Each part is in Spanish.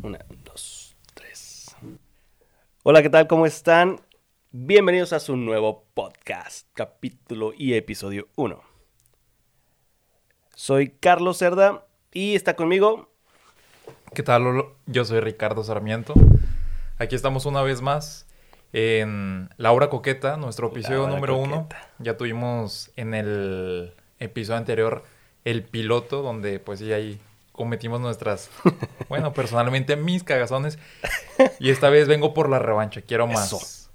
Una, dos, tres. Hola, ¿qué tal? ¿Cómo están? Bienvenidos a su nuevo podcast, capítulo y episodio 1. Soy Carlos Cerda y está conmigo. ¿Qué tal? Lolo? Yo soy Ricardo Sarmiento. Aquí estamos una vez más en La Hora Coqueta, nuestro episodio número uno. Ya tuvimos en el episodio anterior el piloto, donde pues sí ahí cometimos nuestras, bueno, personalmente mis cagazones. Y esta vez vengo por la revancha, quiero más.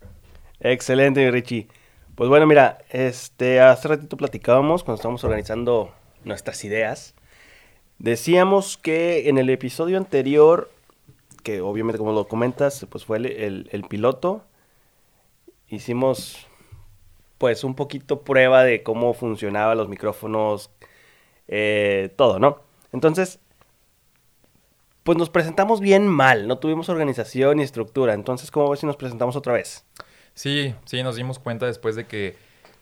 Excelente, Richie. Pues bueno, mira, este, hace ratito platicábamos cuando estábamos organizando nuestras ideas. Decíamos que en el episodio anterior, que obviamente como lo comentas, pues fue el piloto, hicimos pues un poquito prueba de cómo funcionaban los micrófonos, eh, todo, ¿no? Entonces, pues nos presentamos bien mal, no tuvimos organización ni estructura. Entonces, ¿cómo ves si nos presentamos otra vez? Sí, sí, nos dimos cuenta después de que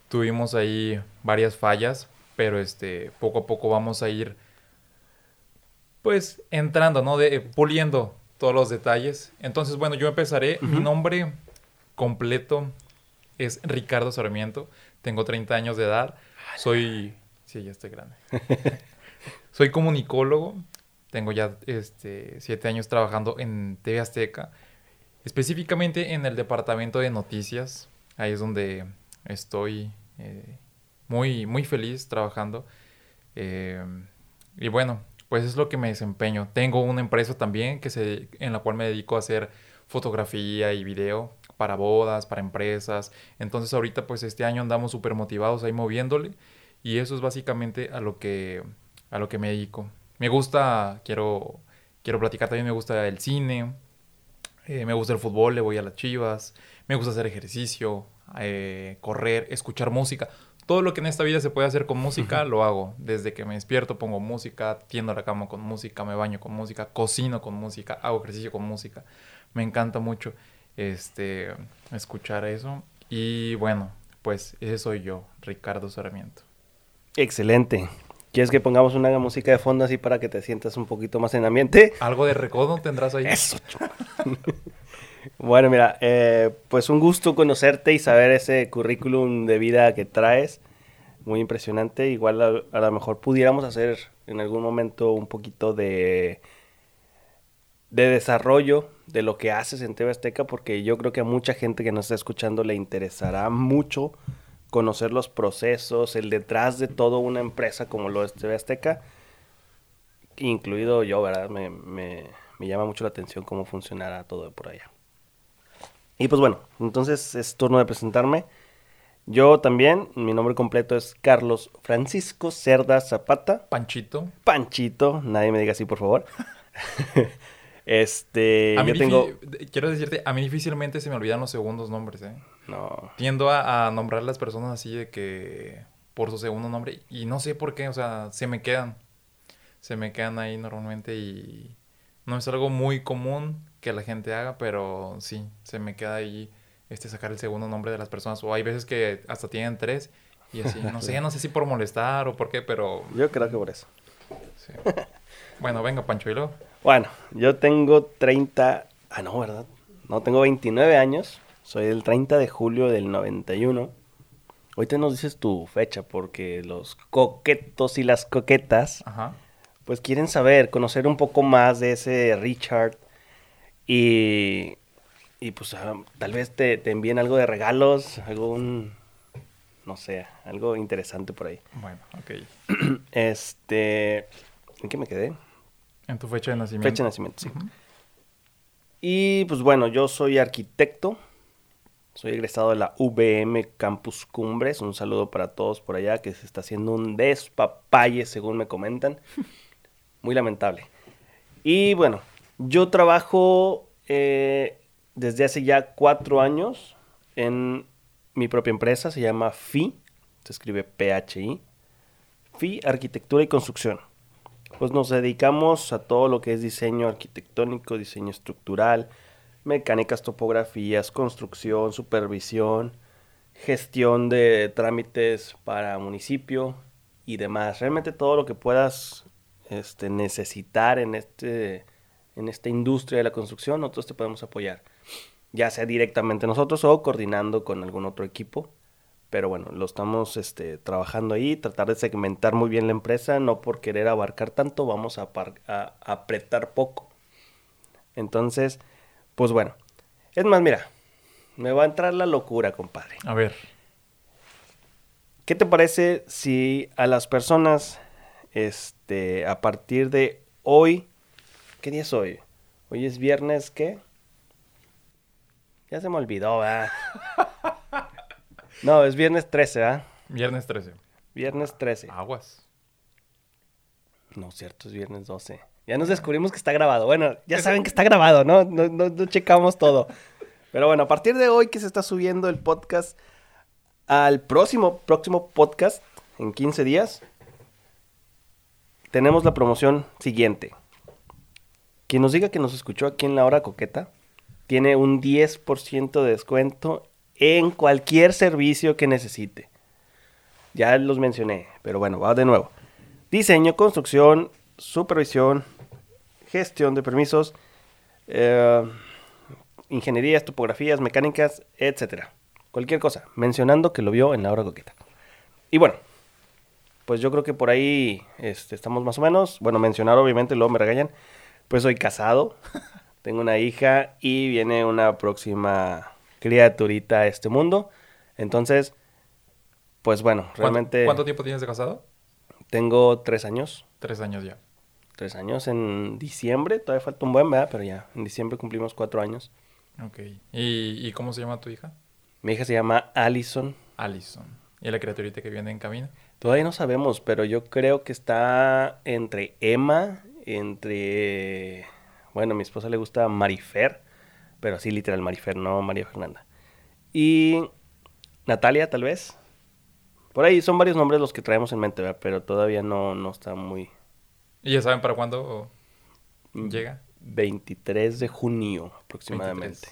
tuvimos ahí varias fallas, pero este, poco a poco vamos a ir, pues, entrando, ¿no? De, puliendo todos los detalles. Entonces, bueno, yo empezaré. Mi nombre completo es Ricardo Sarmiento. Tengo 30 años de edad. Soy... Sí, ya estoy grande. Soy comunicólogo. Tengo ya este, siete años trabajando en TV Azteca. Específicamente en el departamento de noticias. Ahí es donde estoy eh, muy, muy feliz trabajando. Eh, y bueno, pues es lo que me desempeño. Tengo una empresa también que se, en la cual me dedico a hacer fotografía y video para bodas, para empresas. Entonces ahorita pues este año andamos súper motivados ahí moviéndole. Y eso es básicamente a lo que, a lo que me dedico. Me gusta, quiero, quiero platicar también, me gusta el cine, eh, me gusta el fútbol, le voy a las chivas, me gusta hacer ejercicio, eh, correr, escuchar música. Todo lo que en esta vida se puede hacer con música, lo hago. Desde que me despierto pongo música, tiendo la cama con música, me baño con música, cocino con música, hago ejercicio con música. Me encanta mucho este, escuchar eso. Y bueno, pues ese soy yo, Ricardo Sarmiento. Excelente. ¿Quieres que pongamos una música de fondo así para que te sientas un poquito más en ambiente? ¿Algo de recodo tendrás ahí? Eso. bueno, mira, eh, pues un gusto conocerte y saber ese currículum de vida que traes. Muy impresionante. Igual a, a lo mejor pudiéramos hacer en algún momento un poquito de, de desarrollo de lo que haces en TV Azteca, porque yo creo que a mucha gente que nos está escuchando le interesará mucho conocer los procesos, el detrás de toda una empresa como lo es TV Azteca, incluido yo, ¿verdad? Me, me- me llama mucho la atención cómo funcionará todo por allá. Y pues bueno, entonces es turno de presentarme. Yo también, mi nombre completo es Carlos Francisco Cerda Zapata. Panchito. Panchito, nadie me diga así, por favor. este, A mí yo tengo... Quiero decirte, a mí difícilmente se me olvidan los segundos nombres, ¿eh? No, Tiendo a, a nombrar a las personas así de que por su segundo nombre y no sé por qué, o sea, se me quedan. Se me quedan ahí normalmente y no es algo muy común que la gente haga, pero sí, se me queda ahí este sacar el segundo nombre de las personas o hay veces que hasta tienen tres y así, no sé, no sé si por molestar o por qué, pero yo creo que por eso. sí. Bueno, venga, Pancho, y luego. Bueno, yo tengo 30... Ah, no, ¿verdad? No, tengo 29 años. Soy del 30 de julio del 91. Ahorita nos dices tu fecha porque los coquetos y las coquetas Ajá. pues quieren saber, conocer un poco más de ese Richard y, y pues ah, tal vez te, te envíen algo de regalos, algún, no sé, algo interesante por ahí. Bueno, ok. Este, ¿en qué me quedé? En tu fecha de nacimiento. Fecha de nacimiento, sí. Y pues bueno, yo soy arquitecto, soy egresado de la VM Campus Cumbres, un saludo para todos por allá que se está haciendo un despapalle según me comentan, muy lamentable. Y bueno, yo trabajo eh, desde hace ya cuatro años en mi propia empresa, se llama FI, se escribe PHI, FI Arquitectura y Construcción. Pues nos dedicamos a todo lo que es diseño arquitectónico, diseño estructural, mecánicas, topografías, construcción, supervisión, gestión de trámites para municipio y demás. Realmente todo lo que puedas este, necesitar en este en esta industria de la construcción, nosotros te podemos apoyar. Ya sea directamente nosotros o coordinando con algún otro equipo. Pero bueno, lo estamos este, trabajando ahí, tratar de segmentar muy bien la empresa, no por querer abarcar tanto, vamos a, a apretar poco. Entonces, pues bueno. Es más, mira, me va a entrar la locura, compadre. A ver. ¿Qué te parece si a las personas, este, a partir de hoy, ¿qué día es hoy? Hoy es viernes, ¿qué? Ya se me olvidó, ¿verdad? no, es viernes 13, ¿verdad? Viernes 13. Viernes 13. Aguas. No, cierto, es viernes 12. Ya nos descubrimos que está grabado. Bueno, ya saben que está grabado, ¿no? No, no, checamos todo. Pero bueno, a partir de hoy que se está subiendo el podcast al próximo, próximo podcast, en 15 días, tenemos la promoción siguiente. Quien nos diga que nos escuchó aquí en la hora coqueta, tiene un 10% de descuento en cualquier servicio que necesite. Ya los mencioné, pero bueno, va de nuevo. Diseño, construcción, supervisión, gestión de permisos, eh, ingenierías, topografías, mecánicas, etcétera. Cualquier cosa, mencionando que lo vio en la hora coqueta. Y bueno, pues yo creo que por ahí este, estamos más o menos. Bueno, mencionar obviamente, luego me regañan. Pues soy casado, tengo una hija y viene una próxima criaturita a este mundo. Entonces, pues bueno, realmente... ¿Cuánto, tiempo tienes de casado? Tengo tres años. Tres años ya. Tres años en diciembre, todavía falta un buen, ¿verdad? Pero ya, en diciembre cumplimos cuatro años. Ok. ¿Y, y cómo se llama tu hija? Mi hija se llama Allison. Allison. ¿Y la criaturita que viene en camino? Todavía no sabemos, pero yo creo que está entre Emma entre, bueno, a mi esposa le gusta Marifer, pero así literal Marifer, no María Fernanda. Y Natalia, tal vez. Por ahí son varios nombres los que traemos en mente, pero todavía no, no está muy... ¿Y ya saben para cuándo mm, llega? 23 de junio aproximadamente.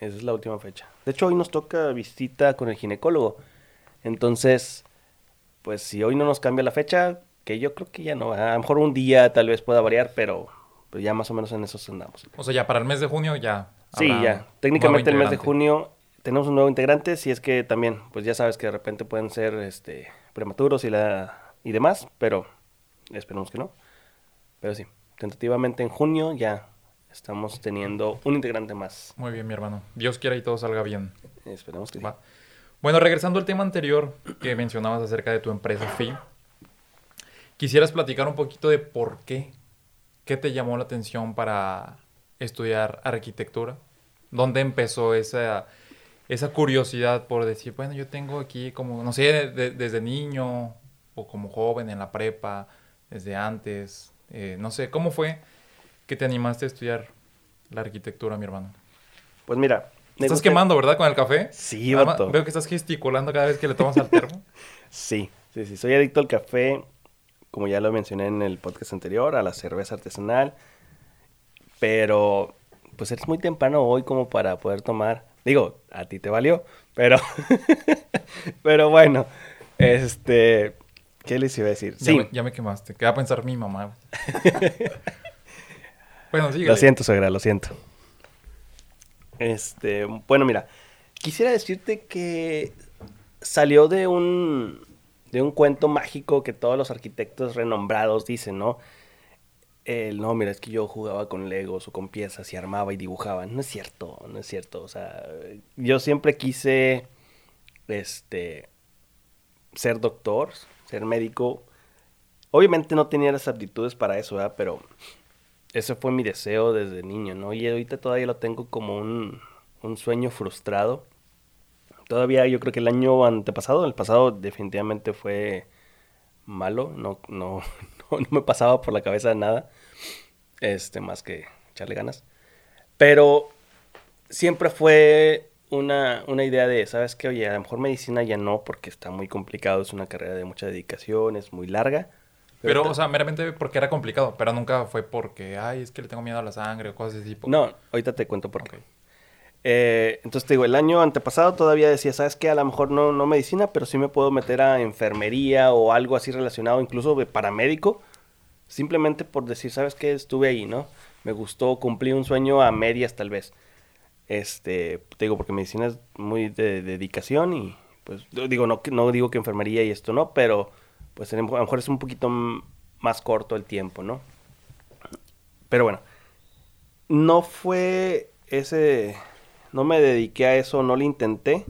Esa es la última fecha. De hecho, hoy nos toca visita con el ginecólogo. Entonces, pues si hoy no nos cambia la fecha, que yo creo que ya no, a lo mejor un día tal vez pueda variar, pero pues ya más o menos en eso andamos. O sea, ya para el mes de junio ya. Sí, ya. Técnicamente el mes de junio tenemos un nuevo integrante, si es que también, pues ya sabes que de repente pueden ser este prematuros y la y demás, pero esperemos que no. Pero sí, tentativamente en junio ya estamos teniendo un integrante más. Muy bien, mi hermano. Dios quiera y todo salga bien. Esperemos que sí. Bueno, regresando al tema anterior que mencionabas acerca de tu empresa FI, ¿Quisieras platicar un poquito de por qué? ¿Qué te llamó la atención para estudiar arquitectura? ¿Dónde empezó esa, esa curiosidad por decir, bueno, yo tengo aquí como, no sé, desde niño o como joven en la prepa, desde antes, eh, no sé, ¿cómo fue que te animaste a estudiar la arquitectura, mi hermano? Pues mira. Estás quemando, ¿verdad? Con el café. Sí, vato. Veo que estás gesticulando cada vez que le tomas al termo. sí, sí, sí. Soy adicto al café como ya lo mencioné en el podcast anterior, a la cerveza artesanal. Pero, pues es muy temprano hoy como para poder tomar. Digo, a ti te valió, pero, pero bueno, este, ¿qué les iba a decir? Sí. Ya me, quemaste. ¿Qué va a pensar mi mamá? bueno, sí. Lo siento, suegra, lo siento. Este, bueno, mira, quisiera decirte que salió de un, de un cuento mágico que todos los arquitectos renombrados dicen, ¿no? El, no, mira, es que yo jugaba con legos o con piezas y armaba y dibujaba. No es cierto, no es cierto. O sea, yo siempre quise, este, ser doctor, ser médico. Obviamente no tenía las aptitudes para eso. Pero ese fue mi deseo desde niño, ¿no? Y ahorita todavía lo tengo como un, un sueño frustrado todavía yo creo que el año antepasado, el pasado definitivamente fue malo, no, no, no, me pasaba por la cabeza nada, este, más que echarle ganas. Pero siempre fue una, una idea de, ¿sabes qué? Oye, a lo mejor medicina ya no, porque está muy complicado, es una carrera de mucha dedicación, es muy larga. Pero, o sea, meramente porque era complicado, pero nunca fue porque, ay, es que le tengo miedo a la sangre o cosas de ese tipo. No, ahorita te cuento por qué. Eh, entonces te digo, el año antepasado todavía decía, ¿sabes qué? A lo mejor no, no medicina, pero sí me puedo meter a enfermería o algo así relacionado, incluso de paramédico, simplemente por decir, ¿sabes qué? Estuve ahí, ¿no? me gustó, cumplí un sueño a medias tal vez. Este, te digo, porque medicina es muy de, dedicación y pues digo, no, no digo que enfermería y esto no, pero pues a lo mejor es un poquito más corto el tiempo, ¿no? Pero bueno, no fue ese, no me dediqué a eso, no lo intenté.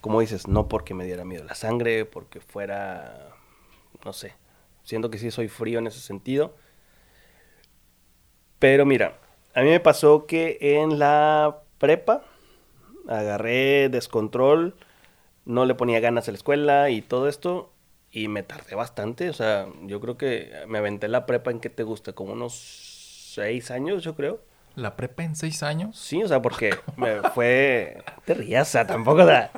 Como dices, no porque me diera miedo la sangre, porque fuera, no sé, siento que sí soy frío en ese sentido. Pero mira, a mí me pasó que en la prepa agarré descontrol, no le ponía ganas a la escuela y todo esto, y me tardé bastante. O sea, yo creo que me aventé la prepa en qué te gusta, como unos seis años, yo creo. ¿La prepa en seis años? Sí, o sea, porque me fue. Te rías, o sea, tampoco da.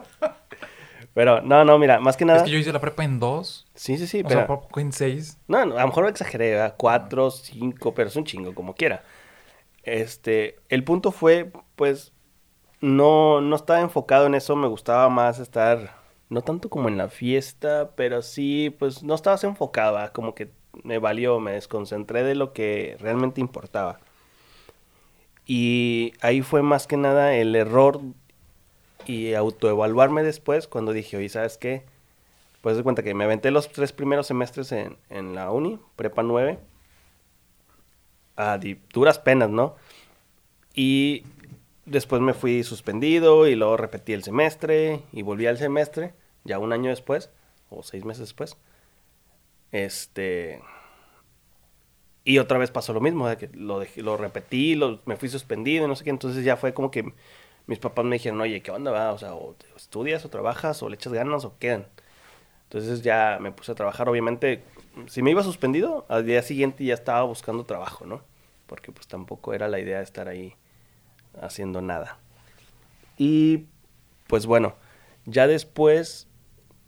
Pero no, no, mira, más que nada. Es que yo hice la prepa en dos. Sí, sí, sí. O sea, poco en seis. No, no, a lo mejor exageré, ¿verdad? Cuatro, cinco, pero es un chingo, como quiera. Este, el punto fue, pues, no, no estaba enfocado en eso, me gustaba más estar, no tanto como en la fiesta, pero sí, pues, no estabas enfocado, ¿verdad? como que me valió, me desconcentré de lo que realmente importaba. Y ahí fue más que nada el error y autoevaluarme después cuando dije, oye, ¿sabes qué? Pues de cuenta que me aventé los tres primeros semestres en, en la uni, prepa 9, a duras penas, ¿no? Y después me fui suspendido y luego repetí el semestre y volví al semestre, ya un año después, o seis meses después. Este, y otra vez pasó lo mismo, que lo, lo repetí, lo, me fui suspendido, no sé qué. Entonces ya fue como que mis papás me dijeron, oye, ¿qué onda va? O sea, o estudias o trabajas o le echas ganas o quedan. Entonces ya me puse a trabajar. Obviamente, si me iba suspendido, al día siguiente ya estaba buscando trabajo, ¿no? Porque pues tampoco era la idea de estar ahí haciendo nada. Y pues bueno, ya después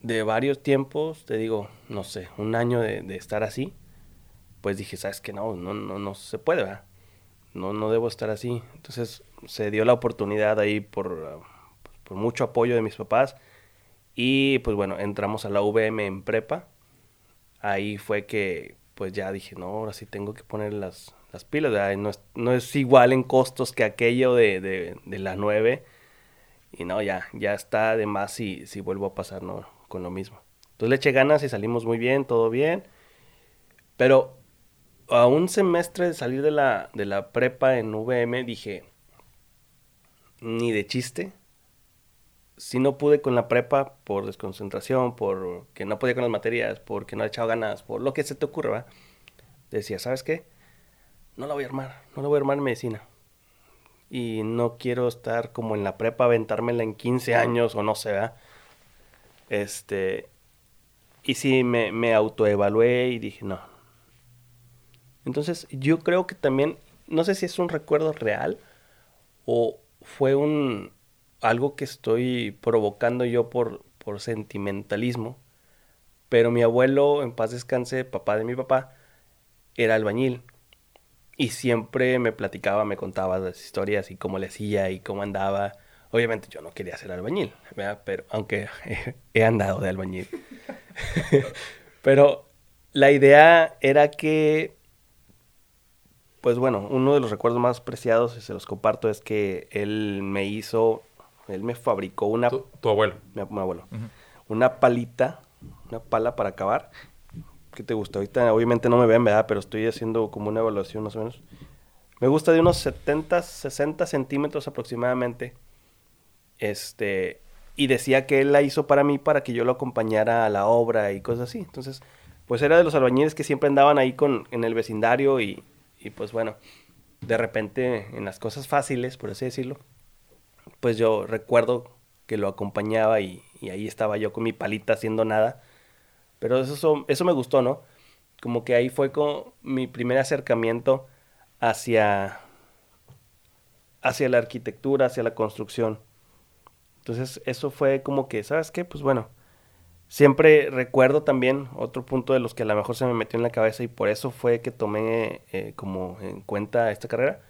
de varios tiempos, te digo, no sé, un año de, estar así, pues dije, sabes que no, no, no, no se puede, ¿verdad? No, no debo estar así. Entonces se dio la oportunidad ahí por, por mucho apoyo de mis papás. Y pues bueno, entramos a la VM en prepa. Ahí fue que pues ya dije, no, ahora sí tengo que poner las, las pilas. No es, no es igual en costos que aquello de, de, de la 9. Y no, ya, ya está de más si, si vuelvo a pasar ¿no? con lo mismo. Entonces le eché ganas y salimos muy bien, todo bien. Pero a un semestre de salir de la, de la prepa en VM dije, ni de chiste. Si no pude con la prepa por desconcentración, por que no podía con las materias, porque no he echado ganas, por lo que se te ocurra, decía, ¿sabes qué? No la voy a armar, no la voy a armar en medicina. Y no quiero estar como en la prepa, aventármela en 15 años o no sé, ¿verdad? Este, y sí, me, me autoevalué y dije, no, entonces yo creo que también, no sé si es un recuerdo real o fue un algo que estoy provocando yo por, por sentimentalismo, pero mi abuelo, en paz descanse, papá de mi papá, era albañil. Y siempre me platicaba, me contaba las historias y cómo le hacía y cómo andaba. Obviamente yo no quería ser albañil. Pero aunque he andado de albañil. pero la idea era que pues bueno, uno de los recuerdos más preciados, y se los comparto, es que él me hizo, él me fabricó una... Tu, abuelo. Mi, abuelo. Una palita, una pala para acabar. ¿Qué te gusta? Ahorita obviamente no me ven, ¿verdad? Pero estoy haciendo como una evaluación más o menos. Me gusta de unos 70, 60 centímetros aproximadamente. Este, y decía que él la hizo para mí para que yo lo acompañara a la obra y cosas así. Entonces, pues era de los albañiles que siempre andaban ahí con, en el vecindario y, y pues bueno, de repente en las cosas fáciles, por así decirlo, pues yo recuerdo que lo acompañaba y, ahí estaba yo con mi palita haciendo nada. Pero eso, eso me gustó, ¿no? Como que ahí fue mi primer acercamiento hacia, hacia la arquitectura, hacia la construcción. Entonces eso fue como que, ¿sabes qué? Pues bueno, Siempre recuerdo también otro punto de los que a lo mejor se me metió en la cabeza y por eso fue que tomé eh, como en cuenta esta carrera.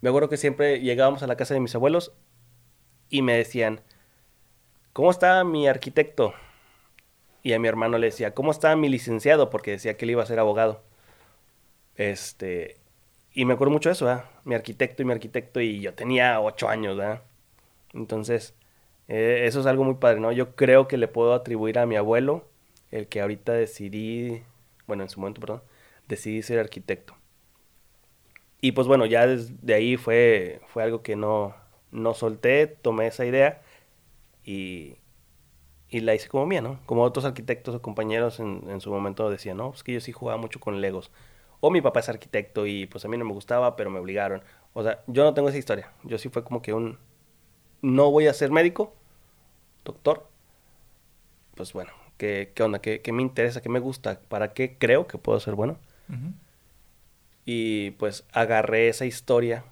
Me acuerdo que siempre llegábamos a la casa de mis abuelos y me decían, ¿cómo está mi arquitecto? Y a mi hermano le decía, ¿cómo está mi licenciado? Porque decía que él iba a ser abogado. Este, y me acuerdo mucho de eso, ¿verdad? Mi arquitecto y mi arquitecto, y yo tenía ocho años, ¿verdad? Entonces, eh, eso es algo muy padre, ¿no? Yo creo que le puedo atribuir a mi abuelo el que ahorita decidí, bueno, en su momento, perdón, decidí ser arquitecto. Y pues bueno, ya desde ahí fue, fue algo que no, no solté, tomé esa idea y, y la hice como mía, ¿no? Como otros arquitectos o compañeros en, en su momento decían, no, es que yo sí jugaba mucho con Legos. O mi papá es arquitecto y pues a mí no me gustaba, pero me obligaron. O sea, yo no tengo esa historia. Yo sí fue como que un... No voy a ser médico, doctor. Pues bueno, ¿qué, qué onda? ¿Qué, ¿Qué, me interesa? ¿Qué me gusta? ¿Para qué creo que puedo ser bueno? Y pues agarré esa historia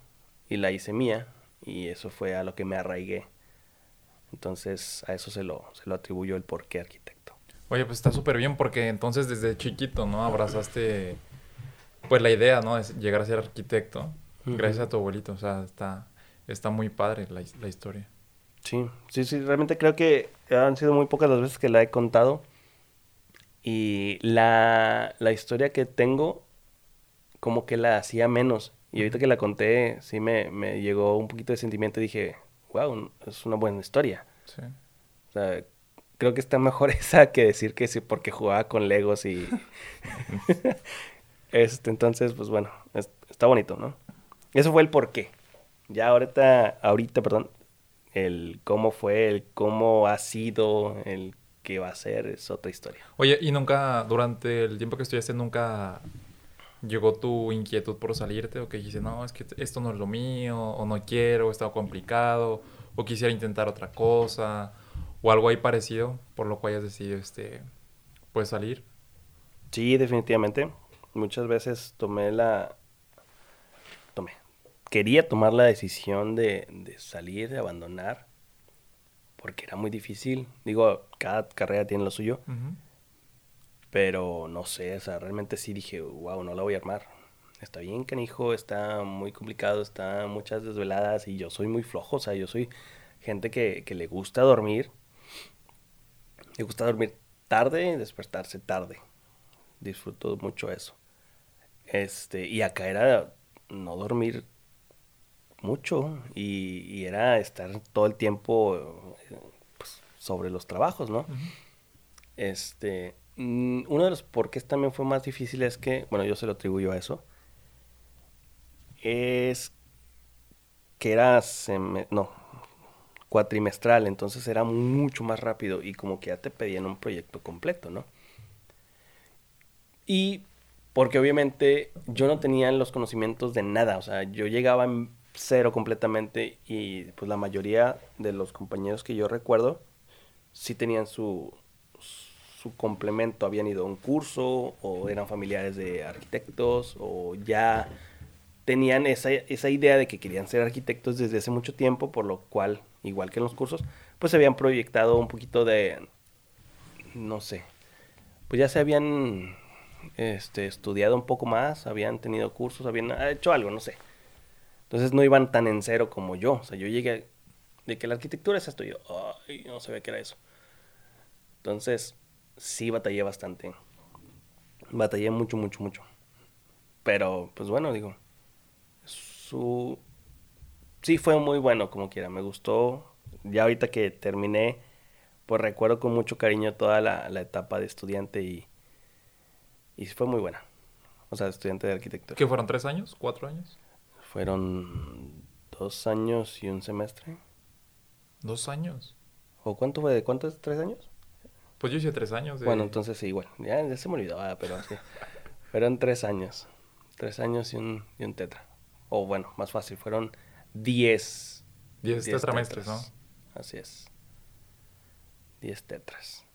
y la hice mía. Y eso fue a lo que me arraigué. Entonces a eso se lo, se lo atribuyo el por qué arquitecto. Oye, pues está súper bien porque entonces desde chiquito, ¿no? Abrazaste, pues la idea, ¿no? De llegar a ser arquitecto. Gracias a tu abuelito. O sea, está, está muy padre la, la historia. Sí, sí, sí, realmente creo que han sido muy pocas las veces que la he contado. Y la, la historia que tengo, como que la hacía menos. Y ahorita que la conté, sí me, me llegó un poquito de sentimiento y dije, wow, es una buena historia. Sí. O sea, creo que está mejor esa que decir que sí, porque jugaba con Legos y... este, entonces, pues bueno, es- está bonito, ¿no? Eso fue el por qué. Ya ahorita, ahorita, perdón, el cómo fue, el cómo ha sido, el qué va a ser, es otra historia. Oye, ¿y nunca, durante el tiempo que estudiaste, nunca llegó tu inquietud por salirte? ¿O que dijiste, no, es que esto no es lo mío, o no quiero, o está complicado, o quisiera intentar otra cosa, o algo ahí parecido, por lo cual hayas decidido, este, pues salir? Sí, definitivamente. Muchas veces tomé la... Tomé. Quería tomar la decisión de, de salir, de abandonar, porque era muy difícil. Digo, cada carrera tiene lo suyo, Ujú. Pero no sé, o sea, realmente sí dije, wow, no la voy a armar. Está bien, canijo, está muy complicado, está muchas desveladas y yo soy muy flojo, o sea, yo soy gente que, que le gusta dormir. Le gusta dormir tarde y despertarse tarde. Disfruto mucho eso. Este, y acá era no dormir mucho y, y era estar todo el tiempo eh, pues, sobre los trabajos, ¿no? Este, uno de los porqués también fue más difícil es que, bueno, yo se lo atribuyo a eso, es que era, no, cuatrimestral, entonces era mucho más rápido y como que ya te pedían un proyecto completo, ¿no? Y porque obviamente yo no tenía los conocimientos de nada, o sea, yo llegaba en cero completamente y pues la mayoría de los compañeros que yo recuerdo sí tenían su, su complemento, habían ido a un curso o eran familiares de arquitectos o ya tenían esa, esa idea de que querían ser arquitectos desde hace mucho tiempo, por lo cual, igual que en los cursos, pues se habían proyectado un poquito de, no sé, pues ya se habían este, estudiado un poco más, habían tenido cursos, habían hecho algo, no sé. Entonces no iban tan en cero como yo. O sea, yo llegué de que la arquitectura es esto, y yo, ay, no sabía que era eso. Entonces, sí batallé bastante. Batallé mucho, mucho, mucho. Pero, pues bueno, digo, su... Sí fue muy bueno, como quiera, me gustó. Ya ahorita que terminé, pues recuerdo con mucho cariño toda la, la etapa de estudiante y, y fue muy buena. O sea, estudiante de arquitectura. ¿Qué fueron? ¿Tres años? ¿Cuatro años? Fueron dos años y un semestre. ¿Dos años? ¿O cuánto fue? ¿De cuántos? ¿Tres años? Pues yo hice tres años de... Bueno, entonces sí, igual. Ya, ya se me olvidó, ah, pero sí. Fueron tres años. Tres años y un, y un tetra. O bueno, más fácil, fueron diez. Diez tetramestres, tetras. Así es. Diez tetras.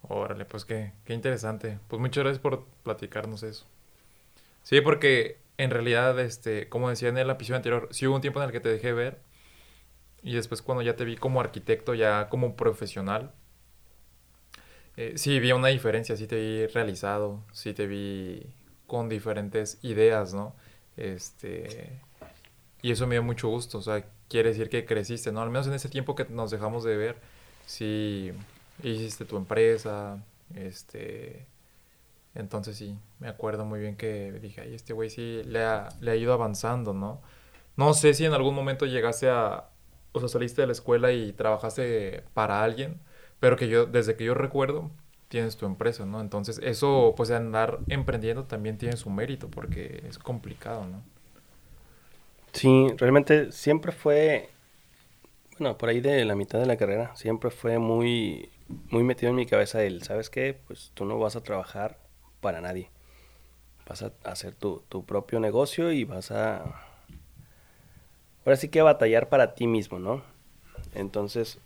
Órale, pues qué, qué interesante. Pues muchas gracias por platicarnos eso. Sí, porque en realidad, este, como decía en el episodio anterior, sí hubo un tiempo en el que te dejé ver. Y después cuando ya te vi como arquitecto, ya como profesional, eh, sí vi una diferencia, sí te vi realizado, sí te vi con diferentes ideas, ¿no? Este, y eso me dio mucho gusto, o sea, quiere decir que creciste, ¿no? Al menos en ese tiempo que nos dejamos de ver, sí hiciste tu empresa, este, Entonces sí, me acuerdo muy bien que dije, ay, este güey sí le ha, le ha ido avanzando, ¿no? No sé si en algún momento llegaste a, o sea, saliste de la escuela y trabajaste para alguien, pero que yo, desde que yo recuerdo, tienes tu empresa, ¿no? Entonces eso, pues andar emprendiendo también tiene su mérito porque es complicado, ¿no? Sí, realmente siempre fue, bueno, por ahí de la mitad de la carrera, siempre fue muy, muy metido en mi cabeza el, ¿sabes qué? Pues tú no vas a trabajar para nadie. Vas a hacer tu, tu propio negocio y vas a... Ahora sí que a batallar para ti mismo, ¿no? Entonces,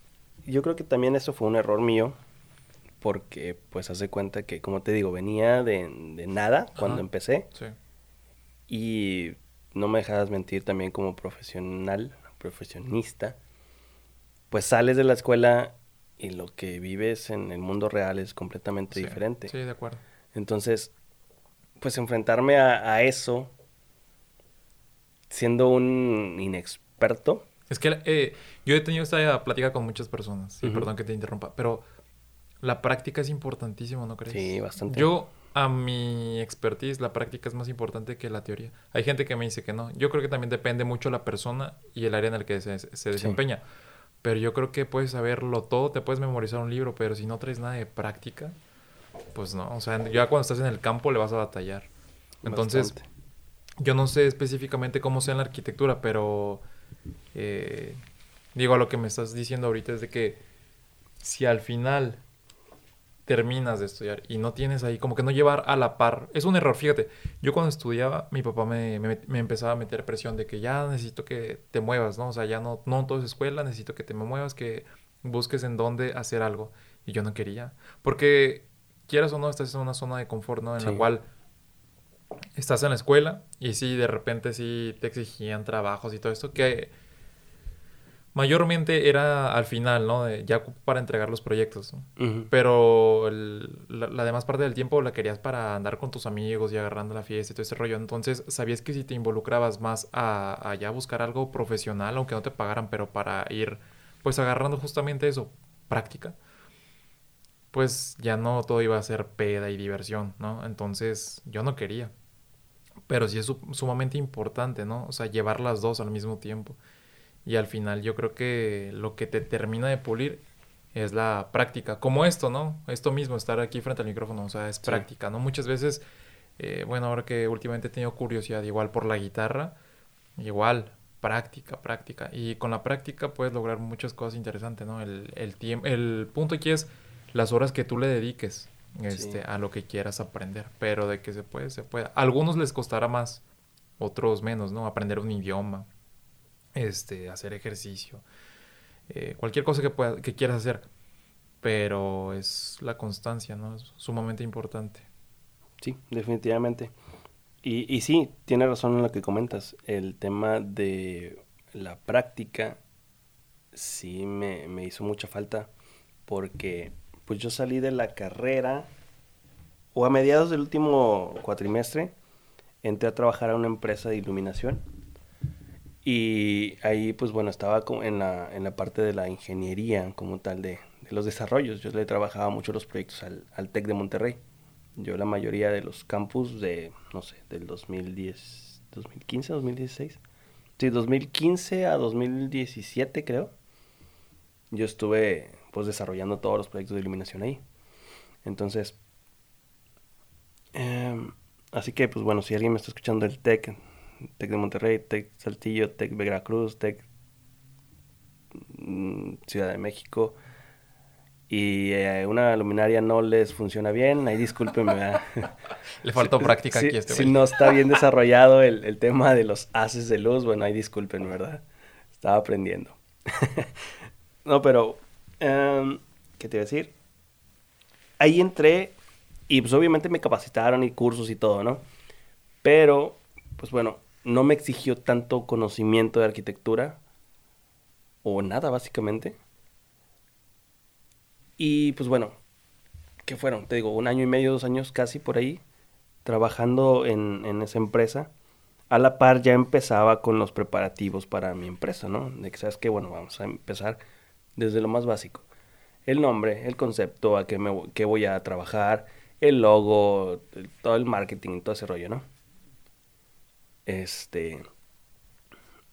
yo creo que también eso fue un error mío, porque pues hace cuenta que, como te digo, venía de, de nada cuando empecé Sí. y no me dejas mentir también como profesional, profesionista, pues sales de la escuela y lo que vives en el mundo real es completamente Sí, diferente. Sí, de acuerdo. Entonces, pues enfrentarme a, a eso siendo un inexperto, Es que eh, yo he tenido esta plática con muchas personas, sí, Ujú. perdón que te interrumpa, pero la práctica es importantísima, ¿no crees? Sí, bastante. Yo, a mi expertise, la práctica es más importante que la teoría. Hay gente que me dice que no. Yo creo que también depende mucho la persona y el área en el que se, se desempeña. Pero yo creo que puedes saberlo todo, te puedes memorizar un libro, pero si no traes nada de práctica, pues no. O sea, ya cuando estás en el campo le vas a batallar. Entonces, bastante. yo no sé específicamente cómo sea en la arquitectura, pero eh, digo, a lo que me estás diciendo ahorita es de que si al final terminas de estudiar y no tienes ahí, como que no llevar a la par, es un error, fíjate, yo cuando estudiaba, mi papá me, me- me empezaba a meter presión de que ya necesito que te muevas, ¿no? O sea, ya no, no todo es escuela, necesito que te me muevas, que busques en dónde hacer algo. Y yo no quería, porque quieras o no, estás en una zona de confort, ¿no? En la cual estás en la escuela y sí, de repente sí te exigían trabajos y todo esto, que mayormente era al final, ¿no? De- ya para entregar los proyectos. Pero el- la, la demás parte del tiempo la querías para andar con tus amigos y agarrando la fiesta y todo ese rollo. Entonces, sabías que si te involucrabas más a, a ya buscar algo profesional, aunque no te pagaran, pero para ir, pues agarrando justamente eso, práctica, pues ya no todo iba a ser peda y diversión, ¿no? Entonces, yo no quería. Pero sí es su- sumamente importante, ¿no? O sea, llevar las dos al mismo tiempo. Y al final yo creo que lo que te termina de pulir es la práctica. Como esto, ¿no? Esto mismo, estar aquí frente al micrófono, o sea, es Sí. práctica, ¿no? Muchas veces, eh, bueno, ahora que últimamente he tenido curiosidad igual por la guitarra, igual, práctica, práctica. Y con la práctica puedes lograr muchas cosas interesantes, ¿no? El, el, el punto aquí es las horas que tú le dediques este, Sí. a lo que quieras aprender. Pero de que se puede, se puede. A algunos les costará más, otros menos, ¿no? Aprender un idioma, este, hacer ejercicio, eh, cualquier cosa que, pueda, que quieras hacer. Pero es la constancia, ¿no? Es sumamente importante. Sí, definitivamente. Y, y sí, tiene razón en lo que comentas. El tema de la práctica sí me, me hizo mucha falta porque pues yo salí de la carrera o a mediados del último cuatrimestre entré a trabajar a una empresa de iluminación y ahí pues bueno estaba en la, en la parte de la ingeniería como tal de, de los desarrollos. Yo le trabajaba mucho los proyectos al, al TEC de Monterrey. Yo la mayoría de los campus de, no sé, del 2010, 2015, 2016. Sí, 2015 a 2017 creo. Yo estuve pues desarrollando todos los proyectos de iluminación ahí. Entonces, em, así que pues bueno, si alguien me está escuchando el TEC, TEC de Monterrey, TEC Saltillo, TEC Veracruz, TEC mm, Ciudad de México, y eh, una luminaria no les funciona bien, ahí discúlpenme. Le faltó práctica Si- aquí este Si güey. no está bien desarrollado el, el tema de los haces de luz, bueno, ahí disculpen, ¿verdad? Estaba aprendiendo. no, pero, em, ¿qué te iba a decir? Ahí entré y pues obviamente me capacitaron y cursos y todo, ¿no? Pero, pues bueno, no me exigió tanto conocimiento de arquitectura o nada, básicamente. Y pues bueno, ¿qué fueron? Te digo, un año y medio, dos años casi por ahí, trabajando en, en esa empresa. A la par ya empezaba con los preparativos para mi empresa, ¿no? De que sabes que, bueno, vamos a empezar desde lo más básico. El nombre, el concepto, a qué, me, qué voy a trabajar, el logo, todo el marketing, todo ese rollo, ¿no? Este...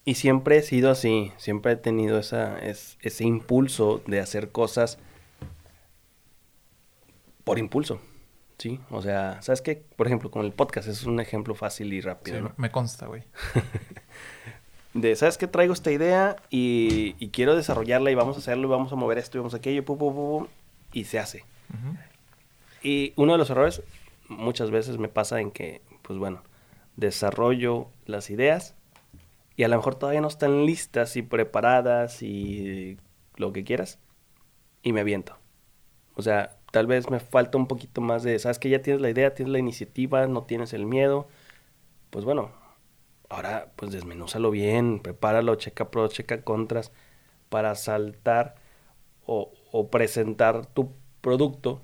Y siempre he sido así, siempre he tenido esa, ese impulso de hacer cosas por impulso, ¿sí? O sea, ¿sabes qué? Por ejemplo, con el podcast es un ejemplo fácil y rápido, sí, Me consta, güey. de, ¿sabes qué? Traigo esta idea y, quiero desarrollarla y vamos a hacerlo y vamos a mover esto y vamos a aquello, y se hace. Y uno de los errores muchas veces me pasa en que, pues bueno, desarrollo las ideas y a lo mejor todavía no están listas y preparadas y lo que quieras y me aviento. O sea, tal vez me falta un poquito más de, sabes que ya tienes la idea, tienes la iniciativa, no tienes el miedo. Pues bueno, ahora pues desmenúzalo bien, prepáralo, checa pros, checa contras para saltar o, o presentar tu producto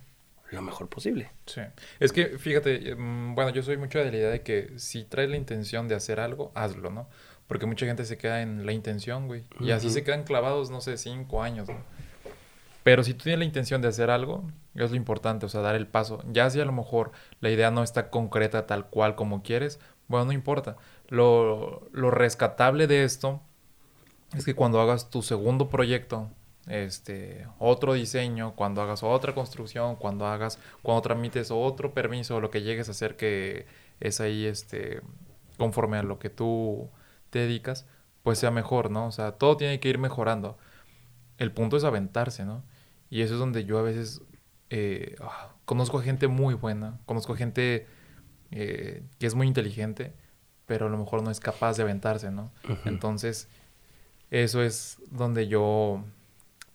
lo mejor posible. Sí. Es que, fíjate, mm, bueno, yo soy mucho de la idea de que si traes la intención de hacer algo, hazlo, ¿no? Porque mucha gente se queda en la intención, güey. Y así se quedan clavados, no sé, cinco años, ¿no? Pero si tú tienes la intención de hacer algo, es lo importante, o sea, dar el paso. Ya si a lo mejor la idea no está concreta tal cual como quieres, bueno, no importa. Lo, lo rescatable de esto es que cuando hagas tu segundo proyecto, este, otro diseño, cuando hagas otra construcción, cuando hagas, cuando tramites otro permiso, lo que llegues a hacer que es ahí, este, conforme a lo que tú te dedicas, pues sea mejor, ¿no? O sea, todo tiene que ir mejorando. El punto es aventarse, ¿no? Y eso es donde yo a veces eh, ah, conozco a gente muy buena, conozco a gente eh, que es muy inteligente, pero a lo mejor no es capaz de aventarse, ¿no? Entonces, eso es donde yo,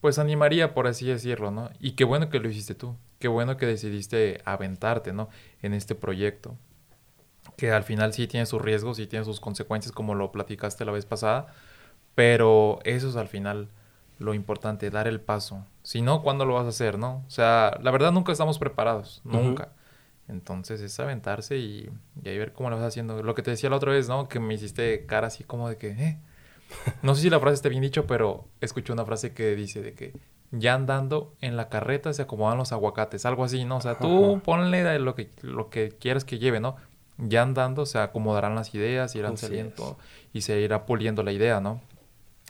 pues animaría, por así decirlo, ¿no? Y qué bueno que lo hiciste tú, qué bueno que decidiste aventarte, ¿no? En este proyecto que al final sí tiene sus riesgos y tiene sus consecuencias, como lo platicaste la vez pasada, pero eso es al final lo importante, dar el paso. Si no, ¿cuándo lo vas a hacer, no? O sea, la verdad nunca estamos preparados, nunca. Entonces es aventarse y, y, ahí ver cómo lo vas haciendo. Lo que te decía la otra vez, ¿no? Que me hiciste cara así como de que, eh. No sé si la frase está bien dicho, pero escuché una frase que dice de que ya andando en la carreta se acomodan los aguacates, algo así, ¿no? O sea, tú ponle lo que, lo que quieras que lleve, ¿no? ya andando se acomodarán las ideas, irán saliendo y se irá puliendo la idea, ¿no?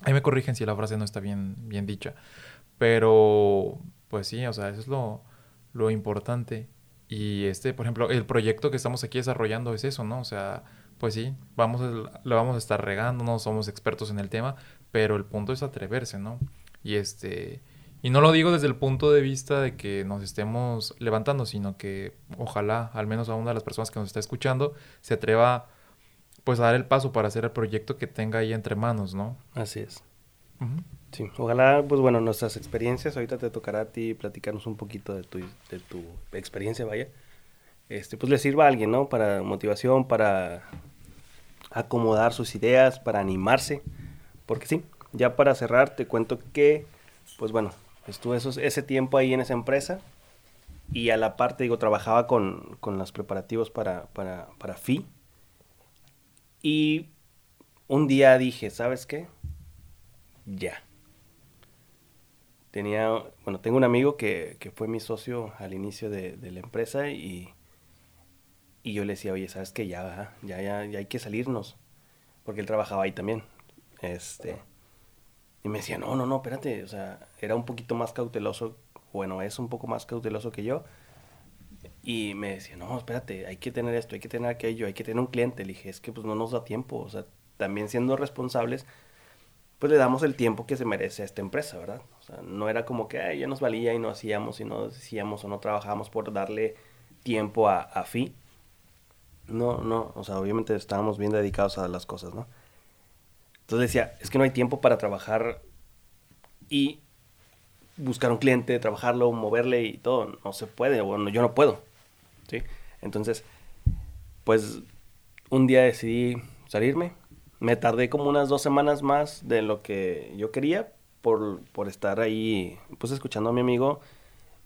Ahí me corrigen si la frase no está bien, bien dicha. Pero, pues sí, o sea, eso es lo, lo importante. Y este, por ejemplo, el proyecto que estamos aquí desarrollando es eso, ¿no? O sea, pues sí, vamos a, lo vamos a estar regando, no somos expertos en el tema, pero el punto es atreverse, ¿no? Y este, y no lo digo desde el punto de vista de que nos estemos levantando, sino que ojalá, al menos a una de las personas que nos está escuchando, se atreva pues a dar el paso para hacer el proyecto que tenga ahí entre manos, ¿no? Así es. Sí, ojalá, pues bueno, nuestras experiencias, ahorita te tocará a ti platicarnos un poquito de tu, de tu experiencia, vaya. Este, pues le sirva a alguien, ¿no? Para motivación, para acomodar sus ideas, para animarse. Porque sí, ya para cerrar, te cuento que, pues bueno, Estuve ese tiempo ahí en esa empresa y a la parte, digo, trabajaba con, los preparativos para, para, para FI. Y un día dije, ¿sabes qué? Ya. Tenía, bueno, tengo un amigo que, fue mi socio al inicio de, la empresa y, y yo le decía, oye, ¿sabes qué? Ya, ya, ya, ya hay que salirnos. Porque él trabajaba ahí también. Este y me decía, no, no, no, espérate, o sea, era un poquito más cauteloso, bueno, es un poco más cauteloso que yo. Y me decía, no, espérate, hay que tener esto, hay que tener aquello, hay que tener un cliente. Le dije, es que pues no nos da tiempo, o sea, también siendo responsables, pues le damos el tiempo que se merece a esta empresa, ¿verdad? Sea, no era como que ya nos valía y no hacíamos y no decíamos o no trabajábamos por darle tiempo a, a FI. No, no, o sea, obviamente estábamos bien dedicados a las cosas, ¿no? Entonces decía, es que no hay tiempo para trabajar y buscar un cliente, trabajarlo, moverle y todo. No se puede, bueno, yo no puedo. ¿sí? Entonces, pues un día decidí salirme. Me tardé como unas dos semanas más de lo que yo quería por, por estar ahí, pues escuchando a mi amigo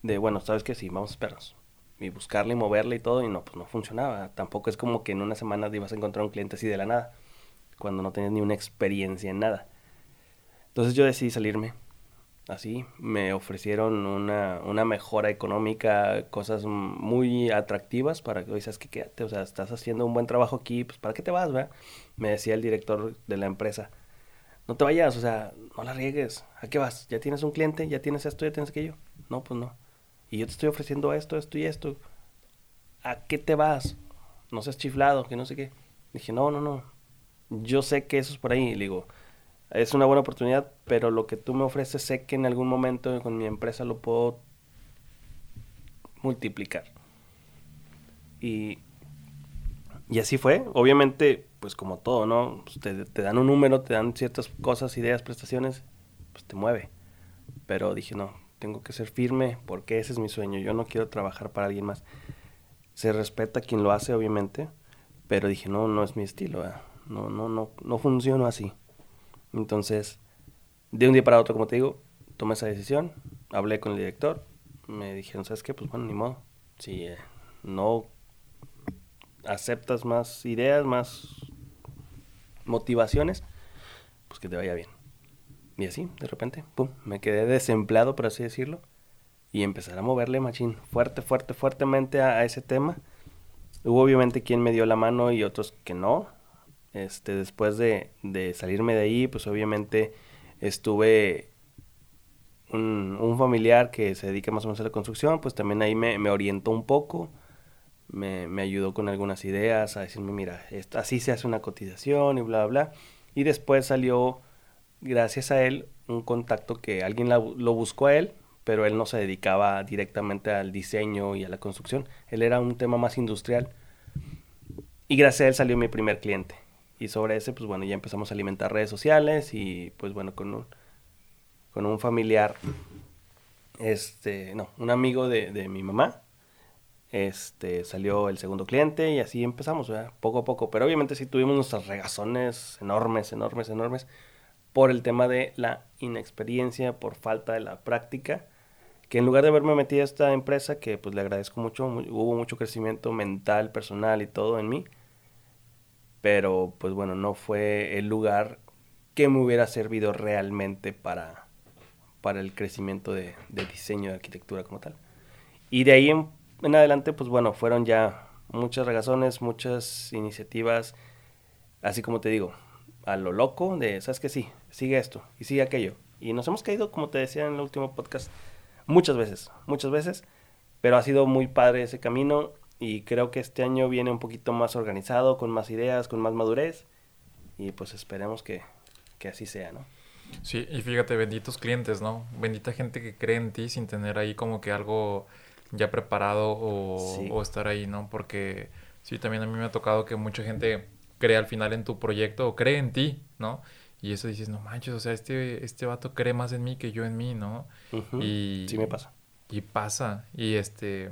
de, bueno, sabes que sí, vamos a esperarnos. Y buscarle y moverle y todo, y no, pues no funcionaba. Tampoco es como que en una semana ibas a encontrar un cliente así de la nada cuando no tenías ni una experiencia en nada. Entonces yo decidí salirme así, me ofrecieron una, una mejora económica, cosas muy atractivas para que, dices que quédate, o sea, estás haciendo un buen trabajo aquí, pues ¿para qué te vas, va? Me decía el director de la empresa, no te vayas, o sea, no la riegues, ¿a qué vas? ¿Ya tienes un cliente? ¿Ya tienes esto? ¿Ya tienes aquello? No, pues no. Y yo te estoy ofreciendo esto, esto y esto. ¿A qué te vas? No seas chiflado, que no sé qué. Dije, no, no, no. Yo sé que eso es por ahí. Le digo, es una buena oportunidad, pero lo que tú me ofreces sé que en algún momento con mi empresa lo puedo multiplicar. Y, y así fue. Obviamente, pues como todo, ¿no? Pues te, te, dan un número, te dan ciertas cosas, ideas, prestaciones, pues te mueve. Pero dije, no, tengo que ser firme porque ese es mi sueño. Yo no quiero trabajar para alguien más. Se respeta quien lo hace, obviamente, pero dije, no, no es mi estilo. No, no, no, no funciona así. Entonces, de un día para otro, como te digo, tomé esa decisión, hablé con el director, me dijeron, ¿sabes qué? Pues bueno, ni modo. Si eh, no aceptas más ideas, más motivaciones, pues que te vaya bien. Y así, de repente, pum, me quedé desempleado, por así decirlo, y empezar a moverle, machín, fuerte, fuerte, fuertemente a, ese tema. Hubo obviamente quien me dio la mano y otros que no, este, después de, salirme de ahí, pues obviamente estuve un, familiar que se dedica más o menos a la construcción, pues también ahí me orientó un poco, me, ayudó con algunas ideas, a decirme, mira, así se hace una cotización y bla, bla, bla. Y después salió, gracias a él, un contacto que alguien lo buscó a él, pero él no se dedicaba directamente al diseño y a la construcción, él era un tema más industrial. Y gracias a él salió mi primer cliente. Y sobre ese, pues bueno, ya empezamos a alimentar redes sociales y pues bueno, con un, con un familiar, este, no, un amigo de, de mi mamá, este, salió el segundo cliente y así empezamos, poco a poco. Pero obviamente sí tuvimos nuestras regazones enormes, enormes, enormes, por el tema de la inexperiencia, por falta de la práctica, que en lugar de haberme metido a esta empresa, que pues le agradezco mucho, hubo mucho crecimiento mental, personal y todo en mí, pero pues bueno, no fue el lugar que me hubiera servido realmente para, para el crecimiento de, de diseño de arquitectura como tal. Y de ahí en, en, adelante, pues bueno, fueron ya muchas regazones, muchas iniciativas, así como te digo, a lo loco de, ¿sabes qué? Sí, sigue esto y sigue aquello. Y nos hemos caído, como te decía en el último podcast, muchas veces, muchas veces, pero ha sido muy padre ese camino y creo que este año viene un poquito más organizado, con más ideas, con más madurez y pues esperemos que, que así sea, ¿no? Sí, y fíjate, benditos clientes, ¿no? Bendita gente que cree en ti sin tener ahí como que algo ya preparado o, sí. o estar ahí, ¿no? Porque sí, también a mí me ha tocado que mucha gente cree al final en tu proyecto o cree en ti, ¿no? Y eso dices, no manches, o sea, este, este vato cree más en mí que yo en mí, ¿no? Uh -huh. Y sí me pasa. Y pasa, y este,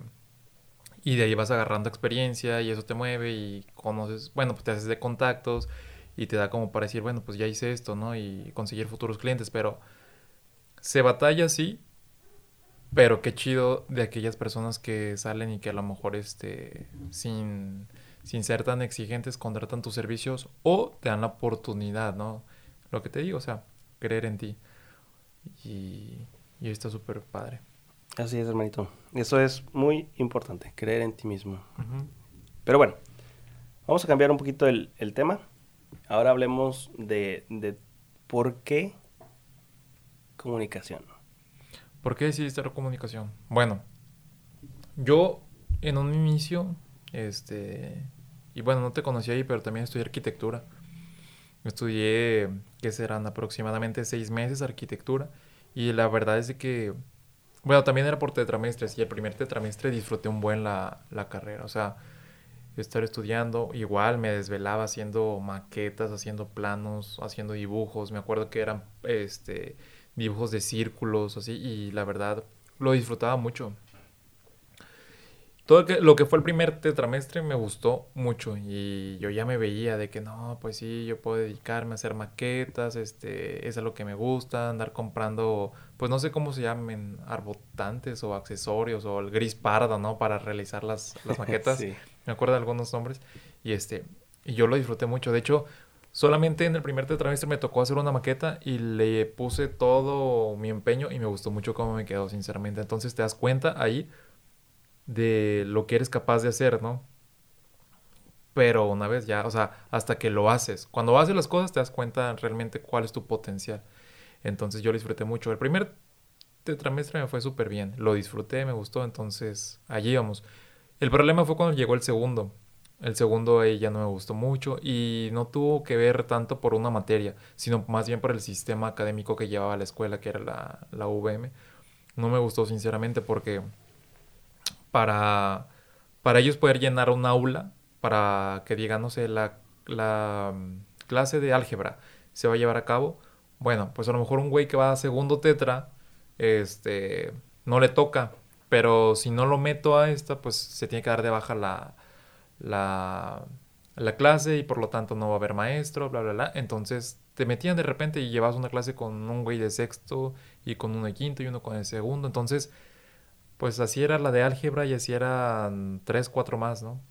y de ahí vas agarrando experiencia y eso te mueve y conoces, bueno, pues te haces de contactos y te da como para decir, bueno, pues ya hice esto, ¿no? Y conseguir futuros clientes, pero se batalla, sí, pero qué chido de aquellas personas que salen y que a lo mejor, este, sin, sin ser tan exigentes, contratan tus servicios o te dan la oportunidad, ¿no? Lo que te digo, o sea, creer en ti. Y, y está súper padre. Así es, hermanito. Eso es muy importante, creer en ti mismo. Uh -huh. Pero bueno, vamos a cambiar un poquito el, el tema. Ahora hablemos de, de, por qué comunicación. ¿Por qué decidiste la comunicación? Bueno, yo en un inicio, este, y bueno, no te conocí ahí, pero también estudié arquitectura. Estudié, ¿qué serán? Aproximadamente seis meses arquitectura. Y la verdad es de que bueno, también era por tetramestres y el primer tetramestre disfruté un buen la, la carrera. O sea, estar estudiando, igual me desvelaba haciendo maquetas, haciendo planos, haciendo dibujos. Me acuerdo que eran este, dibujos de círculos, así, y la verdad lo disfrutaba mucho. Todo lo que fue el primer tetramestre me gustó mucho y yo ya me veía de que no, pues sí, yo puedo dedicarme a hacer maquetas, este, es lo que me gusta, andar comprando, pues no sé cómo se llamen, arbotantes o accesorios o el gris pardo, ¿no? Para realizar las, las maquetas. sí. Me acuerdo de algunos nombres y este, y yo lo disfruté mucho. De hecho, Solamente en el primer trimestre me tocó hacer una maqueta y le puse todo mi empeño y me gustó mucho cómo me quedó, sinceramente. Entonces te das cuenta ahí de lo que eres capaz de hacer, ¿no? Pero una vez ya, o sea, hasta que lo haces. Cuando haces las cosas te das cuenta realmente cuál es tu potencial. Entonces yo lo disfruté mucho. El primer trimestre me fue súper bien. Lo disfruté, me gustó, entonces allí vamos. El problema fue cuando llegó el segundo. El segundo ahí ya no me gustó mucho y no tuvo que ver tanto por una materia, sino más bien por el sistema académico que llevaba la escuela, que era la, la UVM. No me gustó sinceramente porque para, para ellos poder llenar un aula, para que digan, no sé, la, la mm, clase de álgebra se va a llevar a cabo, bueno, pues a lo mejor un güey que va a segundo tetra, este, no le toca, pero si no lo meto a esta, pues se tiene que dar de baja la, la, la clase y por lo tanto no va a haber maestro, bla, bla, bla. Entonces te metían de repente y llevas una clase con un güey de sexto y con uno de quinto y uno con el segundo. Entonces, pues así era la de álgebra y así eran tres, cuatro más, ¿no?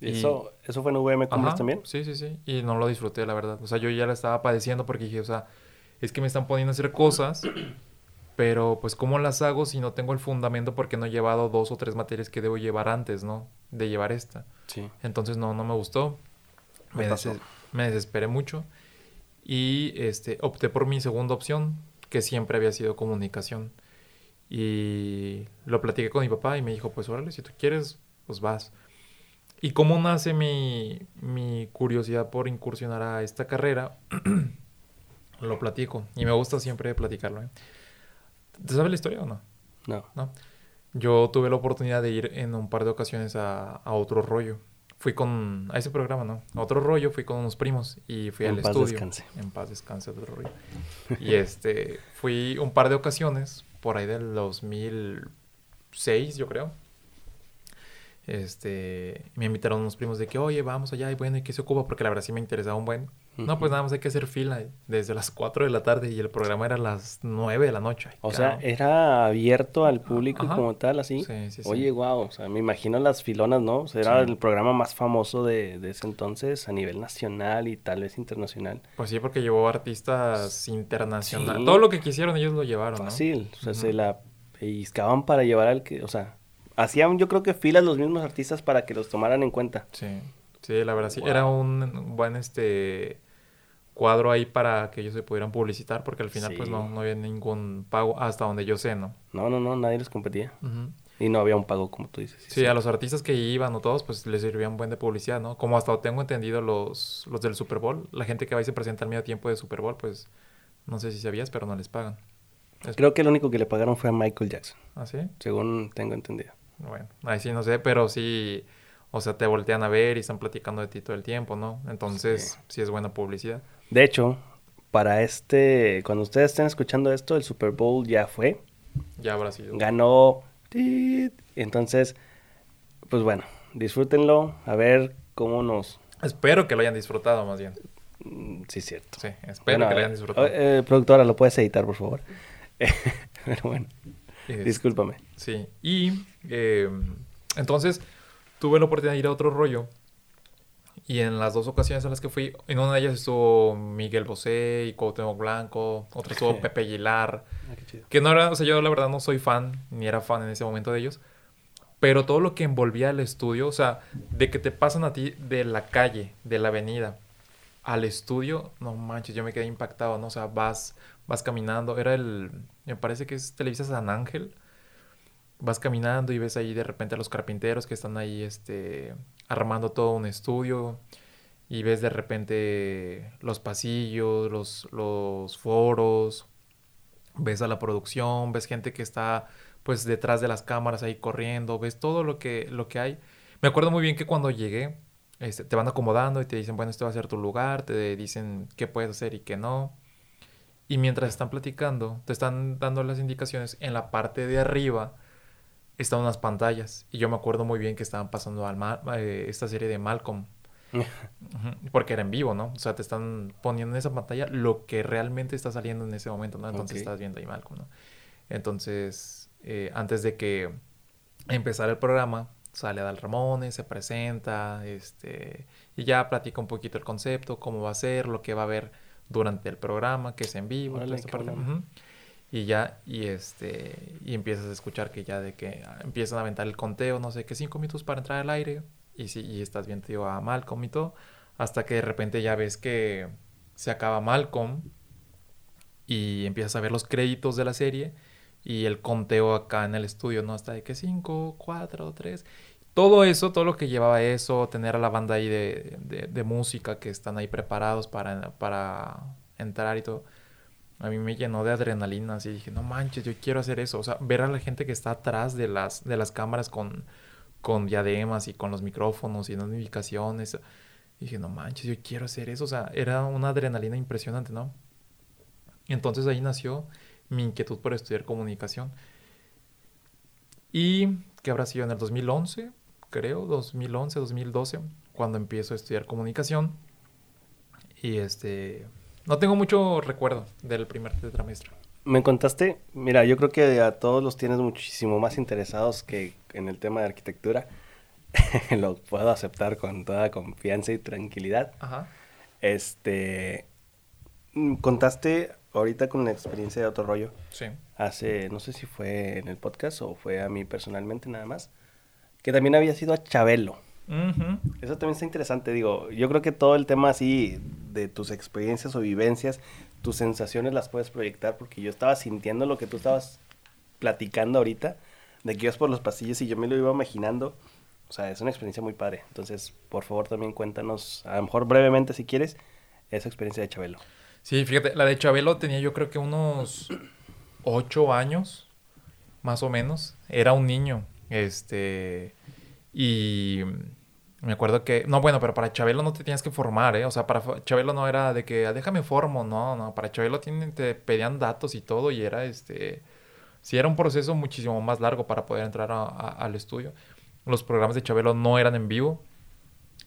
¿Eso, ¿Eso fue en VM Commerce también? Sí, sí, sí. Y no lo disfruté, la verdad. O sea, yo ya la estaba padeciendo porque dije, o sea, es que me están poniendo a hacer cosas pero pues ¿cómo las hago si no tengo el fundamento porque no he llevado dos o tres materias que debo llevar antes, ¿no? De llevar esta. Sí. Entonces no, no me gustó. Me, me desesperé mucho. Y este, opté por mi segunda opción, que siempre había sido comunicación. Y lo platiqué con mi papá y me dijo, pues órale, si tú quieres, pues vas. ¿Y cómo nace mi, mi curiosidad por incursionar a esta carrera? lo platico. Y me gusta siempre platicarlo. ¿eh? ¿Te sabes la historia o no? No. No. Yo tuve la oportunidad de ir en un par de ocasiones a, a otro rollo. Fui con, a ese programa, ¿no? A otro rollo, fui con unos primos y fui al estudio. Descanse. En paz descanse. otro rollo. y este, fui un par de ocasiones, por ahí del 2006, yo creo. Este, me invitaron unos primos de que, oye, vamos allá y bueno, ¿y qué se ocupa? Porque la verdad sí me interesaba un buen. No, pues nada más hay que hacer fila desde las 4 de la tarde y el programa era a las 9 de la noche. O sea, era abierto al público como tal, así. Sí, sí, sí. Oye, wow, o sea, me imagino las filonas, ¿no? O sea, era el programa más famoso de, de, ese entonces a nivel nacional y tal vez internacional. Pues sí, porque llevó artistas internacionales. Todo lo que quisieron ellos lo llevaron, Fácil, o sea, se la pellizcaban para llevar al que, o sea, hacían yo creo que filas los mismos artistas para que los tomaran en cuenta. Sí, sí, la verdad sí. Era un buen, este cuadro ahí para que ellos se pudieran publicitar, porque al final pues no, no había ningún pago hasta donde yo sé, ¿no? No, no, no, nadie les competía. Y no había un pago, como tú dices. Sí, a los artistas que iban o todos, pues les servía un buen de publicidad, ¿no? Como hasta tengo entendido los, los del Super Bowl, la gente que va y se presenta al medio tiempo de Super Bowl, pues no sé si sabías, pero no les pagan. Creo que el único que le pagaron fue a Michael Jackson. ¿Ah, sí? Según tengo entendido. Bueno, ahí sí no sé, pero sí, o sea, te voltean a ver y están platicando de ti todo el tiempo, ¿no? Entonces, sí es buena publicidad. De hecho, para este, cuando ustedes estén escuchando esto, el Super Bowl ya fue. Ya habrá sido. Ganó. Entonces, pues bueno, disfrútenlo, a ver cómo nos... Espero que lo hayan disfrutado más bien. Mm, sí, cierto. Sí, espero que lo hayan disfrutado. Eh, productora, ¿lo puedes editar, por favor? Pero bueno, discúlpame. Sí, y eh, entonces tuve la oportunidad de ir a otro rollo y en las dos ocasiones en las que fui, en una de ellas estuvo Miguel Bosé y Cuauhtémoc Blanco, otra estuvo Pepe Aguilar, ah, que no era, o sea, yo la verdad no soy fan, ni era fan en ese momento de ellos, pero todo lo que envolvía el estudio, o sea, de que te pasan a ti de la calle, de la avenida, al estudio, no manches, yo me quedé impactado, ¿no? O sea, vas, vas caminando, era el, me parece que es Televisa San Ángel, vas caminando y ves ahí de repente a los carpinteros que están ahí este, armando todo un estudio y ves de repente los pasillos, los, los foros, ves a la producción, ves gente que está pues detrás de las cámaras ahí corriendo, ves todo lo que, lo que hay. Me acuerdo muy bien que cuando llegué, este, te van acomodando y te dicen, bueno, este va a ser tu lugar, te dicen qué puedes hacer y qué no. Y mientras están platicando, te están dando las indicaciones en la parte de arriba estaban unas pantallas. Y yo me acuerdo muy bien que estaban pasando al eh, esta serie de Malcolm. Porque era en vivo, ¿no? O sea, te están poniendo en esa pantalla lo que realmente está saliendo en ese momento, ¿no? Entonces estás viendo ahí Malcolm, ¿no? Entonces, eh, antes de que empezara el programa, sale Dal Ramones, se presenta, este, y ya platica un poquito el concepto, cómo va a ser, lo que va a haber durante el programa, que es en vivo, toda esta parte. Y ya, y este, y empiezas a escuchar que ya de que empiezan a aventar el conteo, no sé qué, cinco minutos para entrar al aire, y sí, y estás bien, tío, a Malcolm y todo, hasta que de repente ya ves que se acaba Malcolm, y empiezas a ver los créditos de la serie, y el conteo acá en el estudio, ¿no? Hasta de que 5, 4, 3. Todo eso, todo lo que llevaba eso, tener a la banda ahí de, de- de música que están ahí preparados para, para entrar y todo, a mí me llenó de adrenalina. Así dije, no manches, yo quiero hacer eso. O sea, ver a la gente que está atrás de las, de las cámaras con, con diademas y con los micrófonos y notificaciones. Dije, no manches, yo quiero hacer eso. O sea, era una adrenalina impresionante, ¿no? Entonces ahí nació mi inquietud por estudiar comunicación. Y que habrá sido en el 2011, creo, 2011, 2012, cuando empiezo a estudiar comunicación. Y este, no tengo mucho recuerdo del primer tetramestre. Me contaste, mira, yo creo que a todos los tienes muchísimo más interesados que en el tema de arquitectura. Lo puedo aceptar con toda confianza y tranquilidad. Ajá. Este, mm, contaste ahorita con la experiencia de otro rollo. Sí. Hace, no sé si fue en el podcast o fue a mí personalmente nada más, que también había sido a Chabelo. Ujú. Eso también está interesante, digo, yo creo que todo el tema así de tus experiencias o vivencias, tus sensaciones las puedes proyectar porque yo estaba sintiendo lo que tú estabas platicando ahorita, de que ibas por los pasillos y yo me lo iba imaginando. O sea, es una experiencia muy padre. Entonces, por favor, también cuéntanos, a lo mejor brevemente si quieres, esa experiencia de Chabelo. Sí, fíjate, la de Chabelo tenía yo creo que unos ocho años, más o menos. Era un niño, este, y me acuerdo que, no, bueno, pero para Chabelo no te tenías que formar, ¿eh? O sea, para Chabelo no era de que, "Ah, déjame formo, no, no, para Chabelo te pedían datos y todo, y era, este, sí, era un proceso muchísimo más largo para poder entrar al estudio. Los programas de Chabelo no eran en vivo,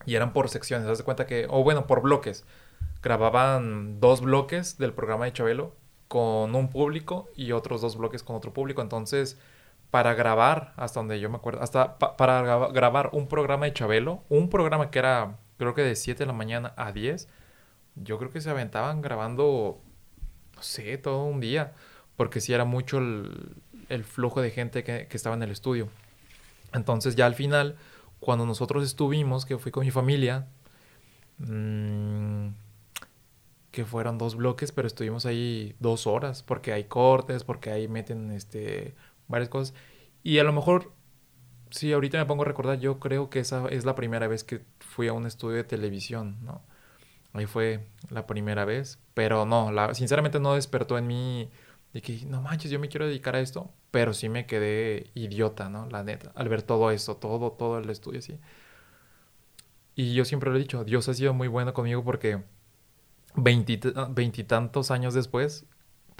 y eran por secciones, cuenta que, o bueno, por bloques grababan dos bloques del programa de Chabelo con un público y otros dos bloques con otro público. Entonces, para grabar, hasta donde yo me acuerdo, hasta pa- para graba- grabar un programa de Chabelo, un programa que era, creo que de 7 de la mañana a 10, yo creo que se aventaban grabando, no sé, todo un día, porque sí era mucho el, el flujo de gente que, que estaba en el estudio. Entonces, ya al final, cuando nosotros estuvimos, que fui con mi familia, mm, que fueron dos bloques, pero estuvimos ahí dos horas, porque hay cortes, porque ahí meten este, varias cosas. Y a lo mejor, si ahorita me pongo a recordar, yo creo que esa es la primera vez que fui a un estudio de televisión, ¿no? Ahí fue la primera vez, pero no, la, sinceramente no despertó en mí de que, no manches, yo me quiero dedicar a esto, pero sí me quedé idiota, ¿no? La neta, al ver todo eso, todo, todo el estudio así. Y yo siempre lo he dicho, Dios ha sido muy bueno conmigo porque veintit- veintitantos años después,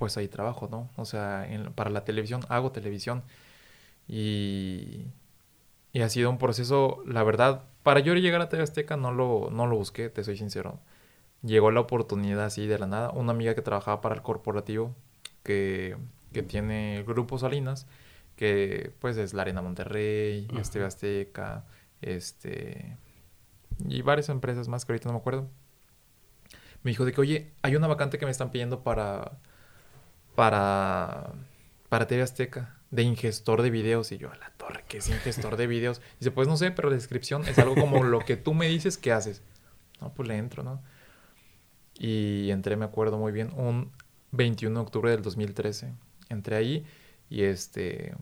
pues ahí trabajo, ¿no? O sea, en- para la televisión, hago televisión. Y, y ha sido un proceso, la verdad, para yo llegar a TV Azteca no lo, no lo busqué, te soy sincero. Llegó la oportunidad así de la nada. Una amiga que trabajaba para el corporativo, que, que tiene Grupo Salinas, que pues es la Arena Monterrey, es TV. Azteca, este... Y varias empresas más que ahorita no me acuerdo me dijo de que, oye, hay una vacante que me están pidiendo para, para, para TV Azteca, de ingestor de videos. Y yo, a la torre, ¿qué es ingestor de videos? Dice, pues no sé, pero la descripción es algo como lo que tú me dices que haces. No, pues le entro, ¿no? Y entré, me acuerdo muy bien, un 21 de octubre del 2013. Entré ahí y este...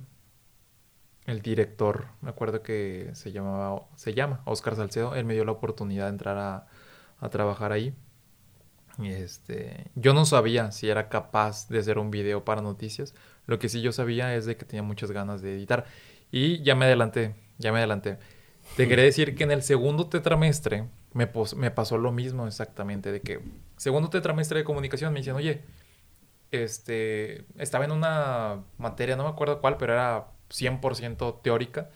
El director, me acuerdo que se llamaba, se llama Oscar Salcedo, él me dio la oportunidad de entrar a, a trabajar ahí. Este, yo no sabía si era capaz de hacer un video para noticias. Lo que sí yo sabía es de que tenía muchas ganas de editar. Y ya me adelanté, ya me adelanté. Te quería decir que en el segundo tetramestre me pasó lo mismo exactamente, de que segundo tetramestre de comunicación me dicen, oye, este, estaba en una materia, no me acuerdo cuál, pero era 100% teórica.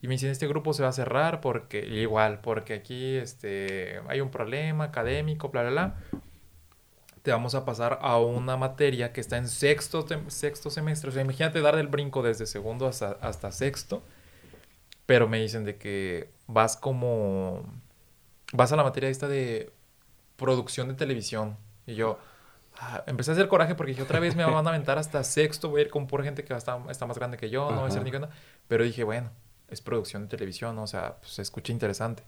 Y me dicen, este grupo se va a cerrar porque, igual, porque aquí este, hay un problema académico, bla, bla, bla. Te vamos a pasar a una materia que está en sexto, sexto semestre. O sea, imagínate dar el brinco desde segundo hasta, hasta sexto. Pero me dicen de que vas como... Vas a la materia esta de producción de televisión. Y yo ah, empecé a hacer coraje porque dije, otra vez me van a aventar hasta sexto, voy a ir con pura gente que está, está más grande que yo, no voy a ser ni nada. Pero dije, bueno, es producción de televisión, ¿no? o sea, pues, se escucha interesante.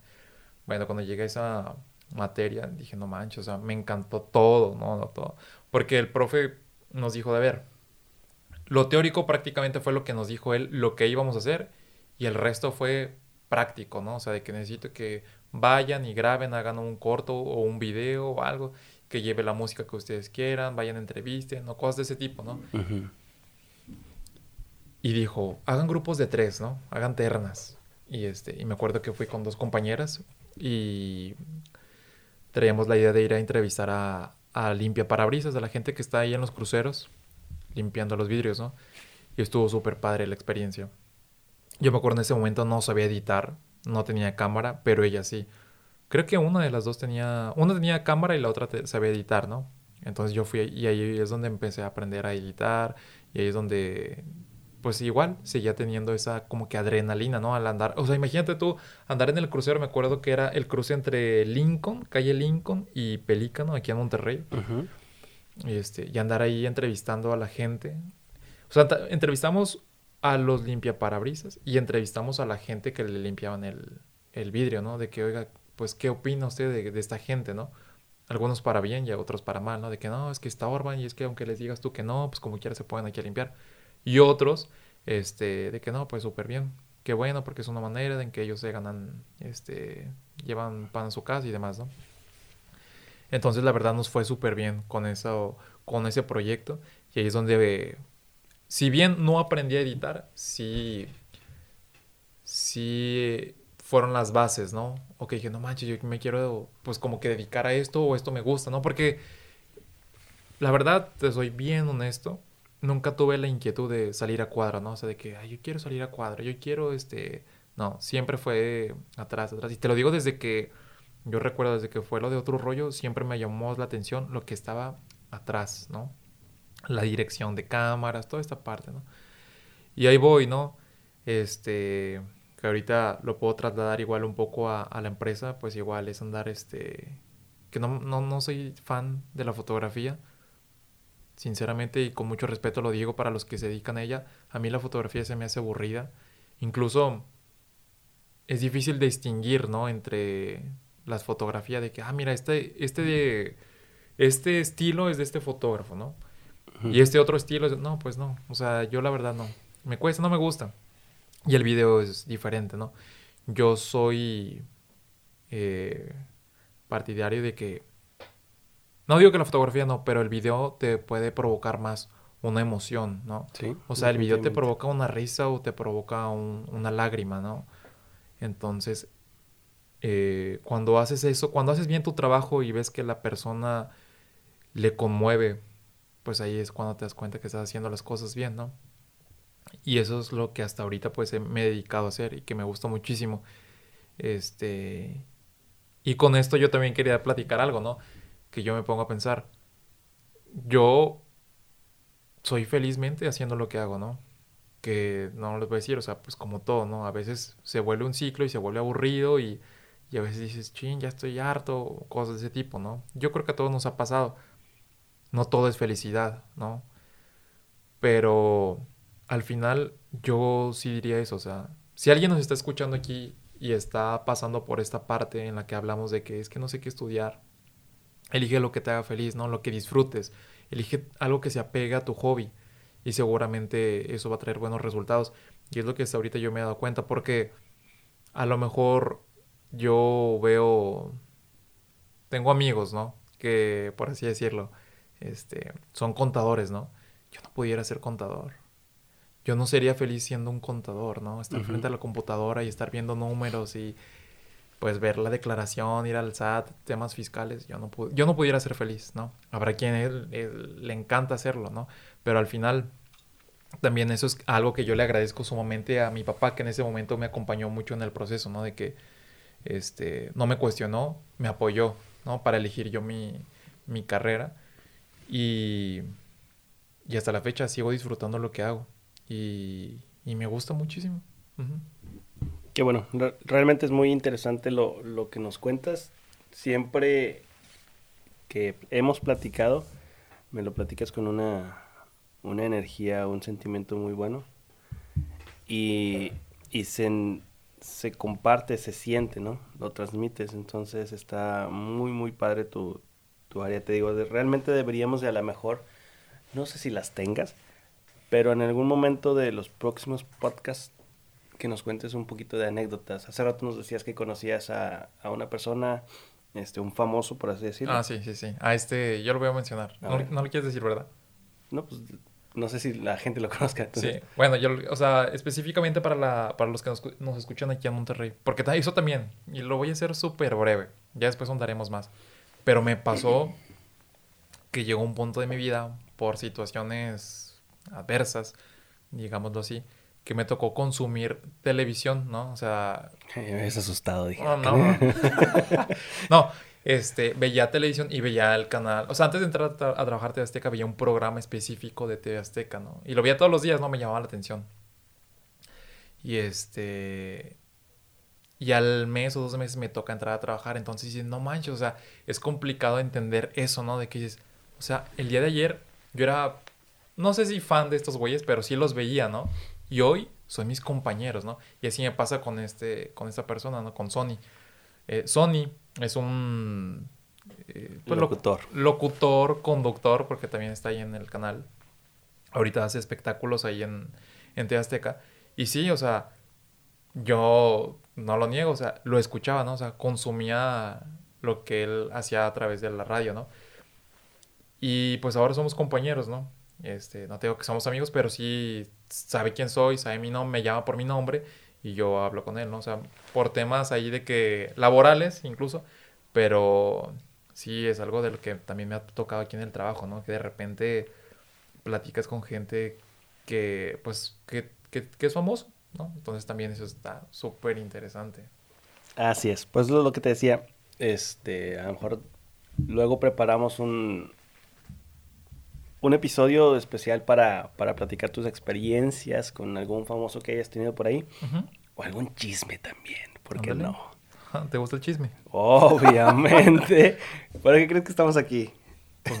Bueno, cuando llegué a esa materia, dije, no manches, o sea, me encantó todo, ¿no? no todo. Porque el profe nos dijo, de ver, lo teórico prácticamente fue lo que nos dijo él, lo que íbamos a hacer, y el resto fue práctico, ¿no? O sea, de que necesito que vayan y graben, hagan un corto o un video o algo, que lleve la música que ustedes quieran, vayan, entrevisten, o cosas de ese tipo, ¿no? Y dijo, hagan grupos de tres, ¿no? Hagan ternas. Y, este, y me acuerdo que fui con dos compañeras y traíamos la idea de ir a entrevistar a, a limpia parabrisas, a la gente que está ahí en los cruceros, limpiando los vidrios, ¿no? Y estuvo súper padre la experiencia. Yo me acuerdo en ese momento no sabía editar, no tenía cámara, pero ella sí. Creo que una de las dos tenía, una tenía cámara y la otra sabía editar, ¿no? Entonces yo fui y ahí es donde empecé a aprender a editar y ahí es donde pues igual seguía teniendo esa como que adrenalina, ¿no? Al andar, o sea, imagínate tú andar en el crucero, me acuerdo que era el cruce entre Lincoln, calle Lincoln y Pelícano, aquí en Monterrey. este, y andar ahí entrevistando a la gente. O sea, entrevistamos a los limpiaparabrisas y entrevistamos a la gente que le limpiaban el, el vidrio, ¿no? De que, oiga, pues, ¿qué opina usted de, de, esta gente, no? Algunos para bien y otros para mal, ¿no? De que no, es que está Orban y es que aunque les digas tú que no, pues como quiera se pueden aquí a limpiar. Y otros, este, de que no, pues súper bien. Qué bueno, porque es una manera en que ellos se ganan, este, llevan pan a su casa y demás, ¿no? Entonces, la verdad, nos fue súper bien con, eso, con ese proyecto. Y ahí es donde, si bien no aprendí a editar, sí, sí fueron las bases, ¿no? Ok, dije, no manches, yo me quiero, pues, como que dedicar a esto o esto me gusta, ¿no? Porque, la verdad, te soy bien honesto nunca tuve la inquietud de salir a cuadra, ¿no? O sea, de que, ay, yo quiero salir a cuadra, yo quiero, este... No, siempre fue atrás, atrás. Y te lo digo desde que, yo recuerdo desde que fue lo de otro rollo, siempre me llamó la atención lo que estaba atrás, ¿no? La dirección de cámaras, toda esta parte, ¿no? Y ahí voy, ¿no? Este, que ahorita lo puedo trasladar igual un poco a, a la empresa, pues igual es andar, este, que no, no, no soy fan de la fotografía, sinceramente y con mucho respeto lo digo para los que se dedican a ella, a mí la fotografía se me hace aburrida. Incluso es difícil distinguir, ¿no? Entre las fotografías de que, ah, mira, este, este, de, este estilo es de este fotógrafo, ¿no? Y este otro estilo es, no, pues no, o sea, yo la verdad no, me cuesta, no me gusta. Y el video es diferente, ¿no? Yo soy eh, partidario de que no digo que la fotografía no, pero el video te puede provocar más una emoción, ¿no? Sí. O sea, el video te provoca una risa o te provoca una lágrima, ¿no? Entonces, eh, cuando haces eso, cuando haces bien tu trabajo y ves que la persona le conmueve, pues ahí es cuando te das cuenta que estás haciendo las cosas bien, ¿no? Y eso es lo que hasta ahorita pues me he dedicado a hacer y que me gusta muchísimo. Este... Y con esto yo también quería platicar algo, ¿no? Que yo me pongo a pensar, yo soy felizmente haciendo lo que hago, ¿no? Que no les voy a decir, o sea, pues como todo, ¿no? A veces se vuelve un ciclo y se vuelve aburrido y, y a veces dices, ching, ya estoy harto, cosas de ese tipo, ¿no? Yo creo que a todos nos ha pasado. No todo es felicidad, ¿no? Pero al final yo sí diría eso, o sea, si alguien nos está escuchando aquí y está pasando por esta parte en la que hablamos de que es que no sé qué estudiar, Elige lo que te haga feliz, ¿no? Lo que disfrutes. Elige algo que se apegue a tu hobby. Y seguramente eso va a traer buenos resultados. Y es lo que hasta ahorita yo me he dado cuenta. Porque a lo mejor yo veo. Tengo amigos, ¿no? Que, por así decirlo, este, son contadores, ¿no? Yo no pudiera ser contador. Yo no sería feliz siendo un contador, ¿no? Estar frente a la computadora y estar viendo números y pues ver la declaración, ir al SAT, temas fiscales, yo no, yo no pudiera ser feliz, ¿no? Habrá quien él, le encanta hacerlo, ¿no? Pero al final también eso es algo que yo le agradezco sumamente a mi papá, que en ese momento me acompañó mucho en el proceso, ¿no? De que este, no me cuestionó, me apoyó, ¿no? Para elegir yo mi, mi carrera. Y, y hasta la fecha sigo disfrutando lo que hago. Y, y me gusta muchísimo. Qué bueno, Re- realmente es muy interesante lo, lo que nos cuentas. Siempre que hemos platicado, me lo platicas con una, una energía, un sentimiento muy bueno. Y, y se, se comparte, se siente, ¿no? Lo transmites. Entonces está muy, muy padre tu, tu área. Te digo, de- realmente deberíamos de a lo mejor, no sé si las tengas, pero en algún momento de los próximos podcasts que nos cuentes un poquito de anécdotas. Hace rato nos decías que conocías a, a una persona, este, un famoso, por así decirlo. Ah, sí, sí, sí. A este, yo lo voy a mencionar. A No, no lo quieres decir, ¿verdad? No, pues no sé si la gente lo conozca. entonces- Sí, bueno, yo, o sea, específicamente para, la, para los que nos, nos escuchan aquí en Monterrey, porque eso también, y lo voy a hacer súper breve, ya después ahondaremos más, pero me pasó que llegó un punto de mi vida por situaciones adversas, digámoslo así, que me tocó consumir televisión, ¿no? O sea, Me habías asustado, dije. no, no. no, este, veía televisión y veía el canal. O sea, antes de entrar a, tra- a trabajar TV Azteca, veía un programa específico de TV Azteca, ¿no? Y lo veía todos los días, ¿no? Me llamaba la atención. Y este. Y al mes o dos meses me toca entrar a trabajar. Entonces dices, no manches, o sea, es complicado entender eso, ¿no? De que dices, o sea, el día de ayer yo era, no sé si fan de estos güeyes, pero sí los veía, ¿no? Y hoy son mis compañeros, ¿no? Y así me pasa con este, con esta persona, ¿no? Con Sony. Eh, Sony es un eh, pues, lo- Locutor. locutor, conductor, porque también está ahí en el canal. Ahorita hace espectáculos ahí en, en TV Azteca. Y sí, o sea, yo no lo niego, o sea, lo escuchaba, ¿no? O sea, consumía lo que él hacía a través de la radio, ¿no? Y pues ahora somos compañeros, ¿no? Este, no te digo que somos amigos, pero sí sabe quién soy, sabe mi nombre, me llama por mi nombre y yo hablo con él, ¿no? O sea, por temas ahí de que laborales incluso, pero sí es algo de lo que también me ha tocado aquí en el trabajo, ¿no? Que de repente platicas con gente que, pues, que, que, que es famoso, ¿no? Entonces también eso está súper interesante. Así es. Pues lo, lo que te decía, este, a lo mejor luego preparamos un, un episodio especial para, para platicar tus experiencias con algún famoso que hayas tenido por ahí. O algún chisme también, ¿por qué no? ¿Te gusta el chisme? Obviamente. ¿Para qué crees que estamos aquí? Pues,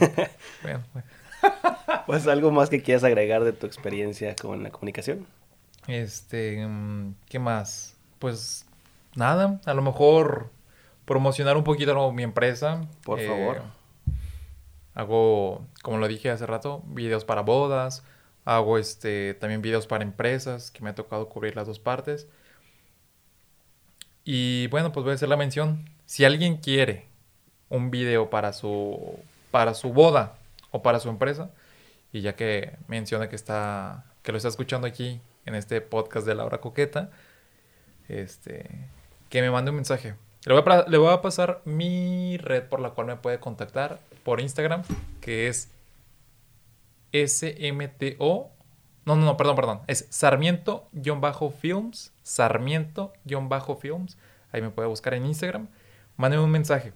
bueno, bueno. Pues algo más que quieras agregar de tu experiencia con la comunicación. Este, mm, ¿qué más? Pues nada, a lo mejor promocionar un poquito mi empresa. Por Eh, favor. Hago, como lo dije hace rato, videos para bodas. Hago este también videos para empresas, que me ha tocado cubrir las dos partes. Y bueno, pues voy a hacer la mención. Si alguien quiere un video para su para su boda o para su empresa, y ya que menciona que está que lo está escuchando aquí en este podcast de Laura Coqueta, este que me mande un mensaje. Le voy, a, pasar mi red por la cual me puede contactar por Instagram, que es SMTO. No, no, no, perdón, perdón. Es Sarmiento-Films. Sarmiento-Films. Ahí me puede buscar en Instagram. Mándeme un mensaje.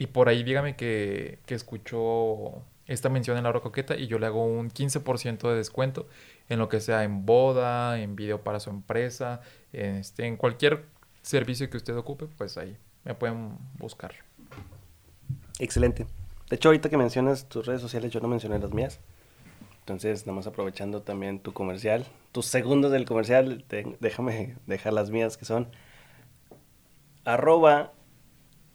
Y por ahí dígame que, que escuchó esta mención en la hora coqueta y yo le hago un 15% de descuento en lo que sea en boda, en video para su empresa, en, este, en cualquier servicio que usted ocupe, pues ahí me pueden buscar. Excelente. De hecho, ahorita que mencionas tus redes sociales, yo no mencioné las mías. Entonces, nada más aprovechando también tu comercial, tus segundos del comercial, te- déjame dejar las mías que son arroba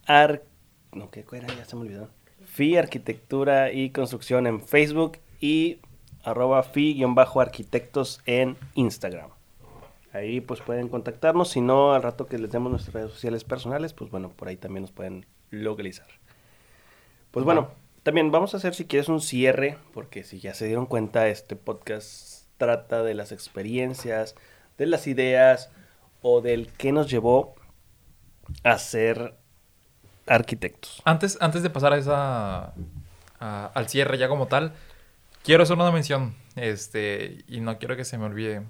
ar... No, ¿qué era? Ya se me olvidó. Fi Arquitectura y Construcción en Facebook y arroba fi-arquitectos en Instagram. Ahí pues pueden contactarnos, si no al rato que les demos nuestras redes sociales personales, pues bueno, por ahí también nos pueden localizar. Pues bueno, también vamos a hacer si quieres un cierre, porque si ya se dieron cuenta, este podcast trata de las experiencias, de las ideas o del que nos llevó a ser arquitectos. Antes, antes de pasar a esa a- al cierre ya como tal, quiero hacer una mención, este, y no quiero que se me olvide.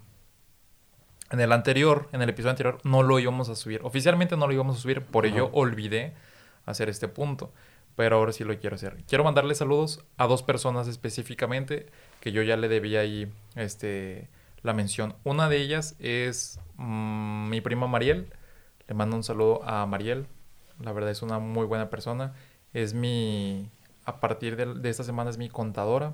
En el anterior, en el episodio anterior, no lo íbamos a subir. Oficialmente no lo íbamos a subir, por ello olvidé hacer este punto. Pero ahora sí lo quiero hacer. Quiero mandarle saludos a dos personas específicamente que yo ya le debía ahí este, la mención. Una de ellas es mm, mi prima Mariel. Le mando un saludo a Mariel. La verdad es una muy buena persona. Es mi, a partir de, de esta semana es mi contadora.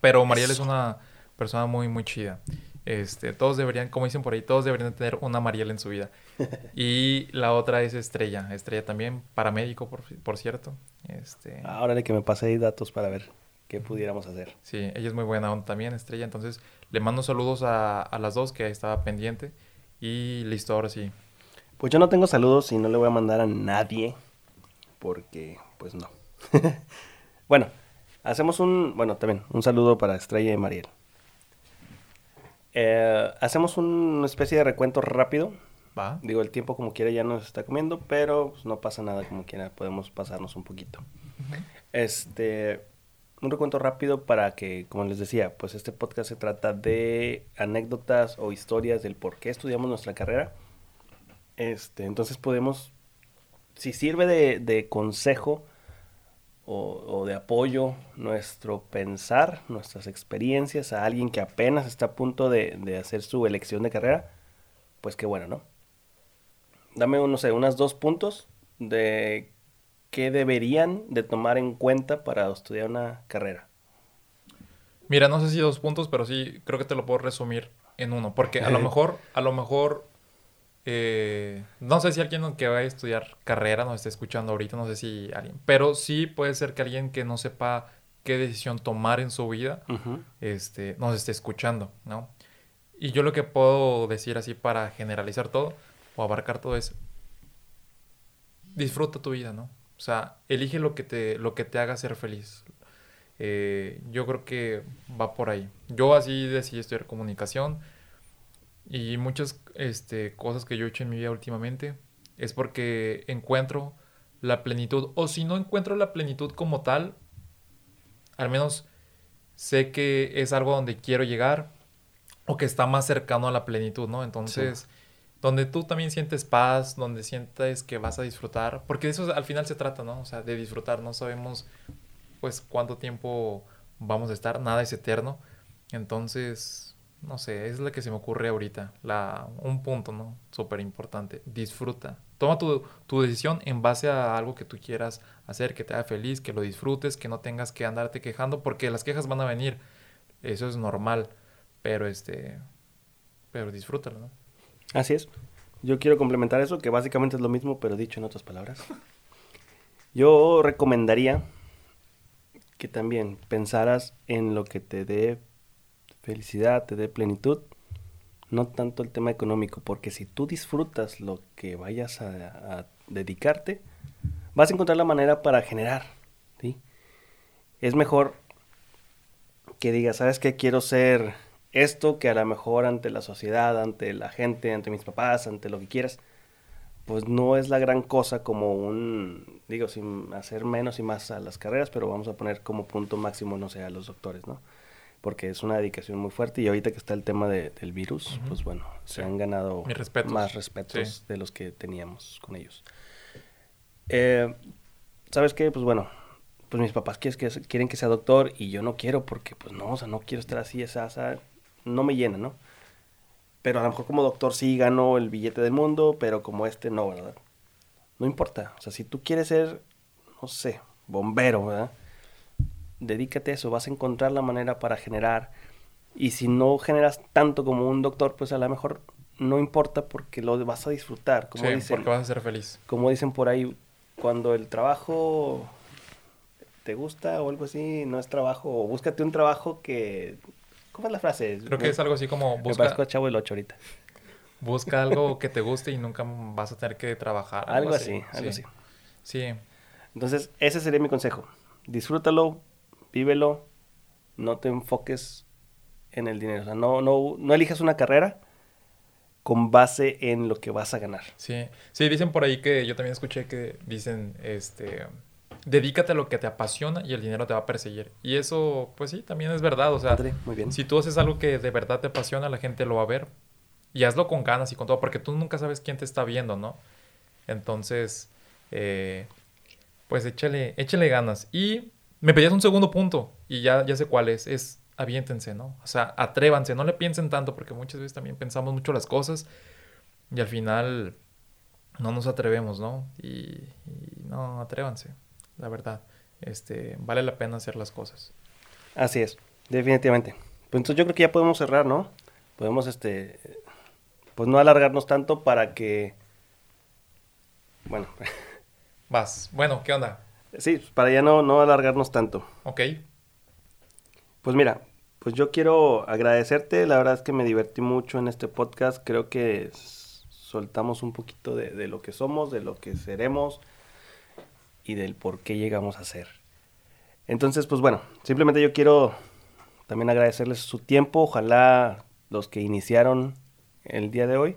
Pero Mariel es una persona muy, muy chida. Este, todos deberían, como dicen por ahí, todos deberían tener una Mariel en su vida. Y la otra es Estrella. Estrella también, paramédico, por, por cierto. Este, Ahora que me pasé ahí datos para ver qué pudiéramos hacer. sí, ella es muy buena onda también, Estrella. Entonces, le mando saludos a, a las dos que estaba pendiente. Y listo, ahora sí. Pues yo no tengo saludos y no le voy a mandar a nadie. Porque, pues no. bueno, hacemos un. Bueno, también, un saludo para Estrella y Mariel. Eh, hacemos una especie de recuento rápido. Va. Digo, el tiempo como quiera ya nos está comiendo, pero pues, no pasa nada como quiera. Podemos pasarnos un poquito. Este, un recuento rápido para que, como les decía, pues este podcast se trata de anécdotas o historias del por qué estudiamos nuestra carrera. Este, entonces podemos, si sirve de, de consejo o, o de apoyo nuestro pensar, nuestras experiencias a alguien que apenas está a punto de, de hacer su elección de carrera, pues qué bueno, ¿no? Dame, no sé, unas dos puntos de qué deberían de tomar en cuenta para estudiar una carrera. Mira, no sé si dos puntos, pero sí creo que te lo puedo resumir en uno. Porque a lo mejor, a lo mejor, eh, no sé si alguien que va a estudiar carrera nos esté escuchando ahorita, no sé si alguien, pero sí puede ser que alguien que no sepa qué decisión tomar en su vida, Ujú. este, nos esté escuchando, ¿no? Y yo lo que puedo decir así para generalizar todo o abarcar todo es disfruta tu vida, ¿no? O sea, elige lo que te, lo que te haga ser feliz. Eh, yo creo que va por ahí. Yo así decidí estudiar comunicación y muchas este, cosas que yo he hecho en mi vida últimamente es porque encuentro la plenitud, o si no encuentro la plenitud como tal, al menos sé que es algo donde quiero llegar o que está más cercano a la plenitud, ¿no? Entonces, donde tú también sientes paz, donde sientes que vas a disfrutar, porque de eso al final se trata, ¿no? O sea, de disfrutar, no sabemos pues cuánto tiempo vamos a estar, nada es eterno. Entonces, no sé, es la que se me ocurre ahorita, la, un punto, ¿no? Súper importante, disfruta. Toma tu, tu decisión en base a algo que tú quieras hacer, que te haga feliz, que lo disfrutes, que no tengas que andarte quejando, porque las quejas van a venir, eso es normal, pero este, pero disfrútalo, ¿no? Así es. Yo quiero complementar eso, que básicamente es lo mismo, pero dicho en otras palabras. Yo recomendaría que también pensaras en lo que te dé felicidad, te dé plenitud, no tanto el tema económico, porque si tú disfrutas lo que vayas a, dedicarte, vas a encontrar la manera para generar. Es mejor que digas, ¿sabes qué? Quiero ser esto que a lo mejor ante la sociedad, ante la gente, ante mis papás, ante lo que quieras, pues no es la gran cosa como un, digo, sin hacer menos y más a las carreras, pero vamos a poner como punto máximo, no sé, a los doctores, ¿no? Porque es una dedicación muy fuerte y ahorita que está el tema de- del virus, Ujú. pues bueno, se Sí. han ganado respetos. más respetos Sí. de los que teníamos con ellos. Eh, ¿Sabes qué? Pues bueno, pues mis papás quieren que, quieren que sea doctor y yo no quiero porque pues no, o sea, no quiero estar así, esa, esa, no me llena, ¿no? Pero a lo mejor como doctor sí gano el billete del mundo, pero como este no, ¿verdad? No importa, o sea, si tú quieres ser, no sé, bombero, ¿verdad? Dedícate a eso, vas a encontrar la manera para generar. Y si no generas tanto como un doctor, pues a lo mejor no importa porque lo vas a disfrutar. Como, sí, dicen, porque vas a ser feliz. como dicen por ahí, cuando el trabajo te gusta o algo así, no es trabajo, o búscate un trabajo que... ¿Cómo es la frase? Creo que es algo así como Me busca, parezco a Chavo el 8 ahorita. busca algo que te guste y nunca vas a tener que trabajar. Algo así, algo sí. así. Sí, Entonces, ese sería mi consejo. Disfrútalo, vívelo, no te enfoques en el dinero. O sea, no, no, no elijas una carrera con base en lo que vas a ganar. sí. Sí, dicen por ahí que yo también escuché que dicen, este, dedícate a lo que te apasiona y el dinero te va a perseguir. Y eso, pues sí, también es verdad. O sea, Padre, muy bien. si tú haces algo que de verdad te apasiona, la gente lo va a ver. Y hazlo con ganas y con todo, porque tú nunca sabes quién te está viendo, ¿no? Entonces, eh, pues échale, échale ganas. Y me pedías un segundo punto, y ya, ya sé cuál es. Es aviéntense, ¿no? O sea, atrévanse, no le piensen tanto, porque muchas veces también pensamos mucho las cosas y al final no nos atrevemos, ¿no? Y, y no, atrévanse, la verdad. Este, vale la pena hacer las cosas. Así es, definitivamente. Pues entonces yo creo que ya podemos cerrar, ¿no? Podemos, este, pues no alargarnos tanto para que, bueno, Vas. Bueno, ¿qué onda? Sí, para ya no, no alargarnos tanto. Ok. Pues mira, pues yo quiero agradecerte, la verdad es que me divertí mucho en este podcast, creo que soltamos un poquito de, de lo que somos, de lo que seremos y del por qué llegamos a ser. Entonces, pues bueno, simplemente yo quiero también agradecerles su tiempo, ojalá los que iniciaron el día de hoy,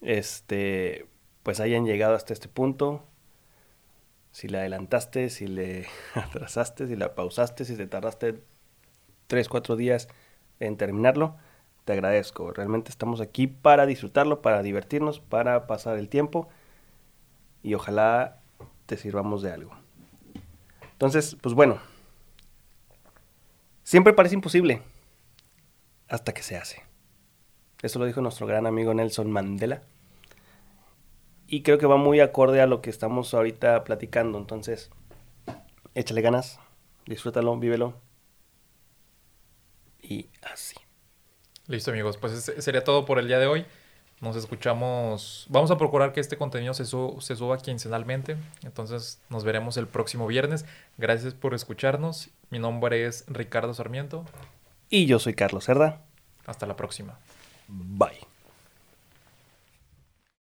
este, pues hayan llegado hasta este punto. Si le adelantaste, si le atrasaste, si la pausaste, si te tardaste tres, cuatro días en terminarlo, te agradezco. Realmente estamos aquí para disfrutarlo, para divertirnos, para pasar el tiempo y ojalá te sirvamos de algo. Entonces, pues bueno, siempre parece imposible hasta que se hace. Eso lo dijo nuestro gran amigo Nelson Mandela. Y creo que va muy acorde a lo que estamos ahorita platicando. Entonces, échale ganas, disfrútalo, vívelo. Y así. Listo, amigos. Pues sería todo por el día de hoy. Nos escuchamos. Vamos a procurar que este contenido se, su- se suba quincenalmente. Entonces nos veremos el próximo viernes. Gracias por escucharnos. Mi nombre es Ricardo Sarmiento. Y yo soy Carlos Cerda. Hasta la próxima. Bye.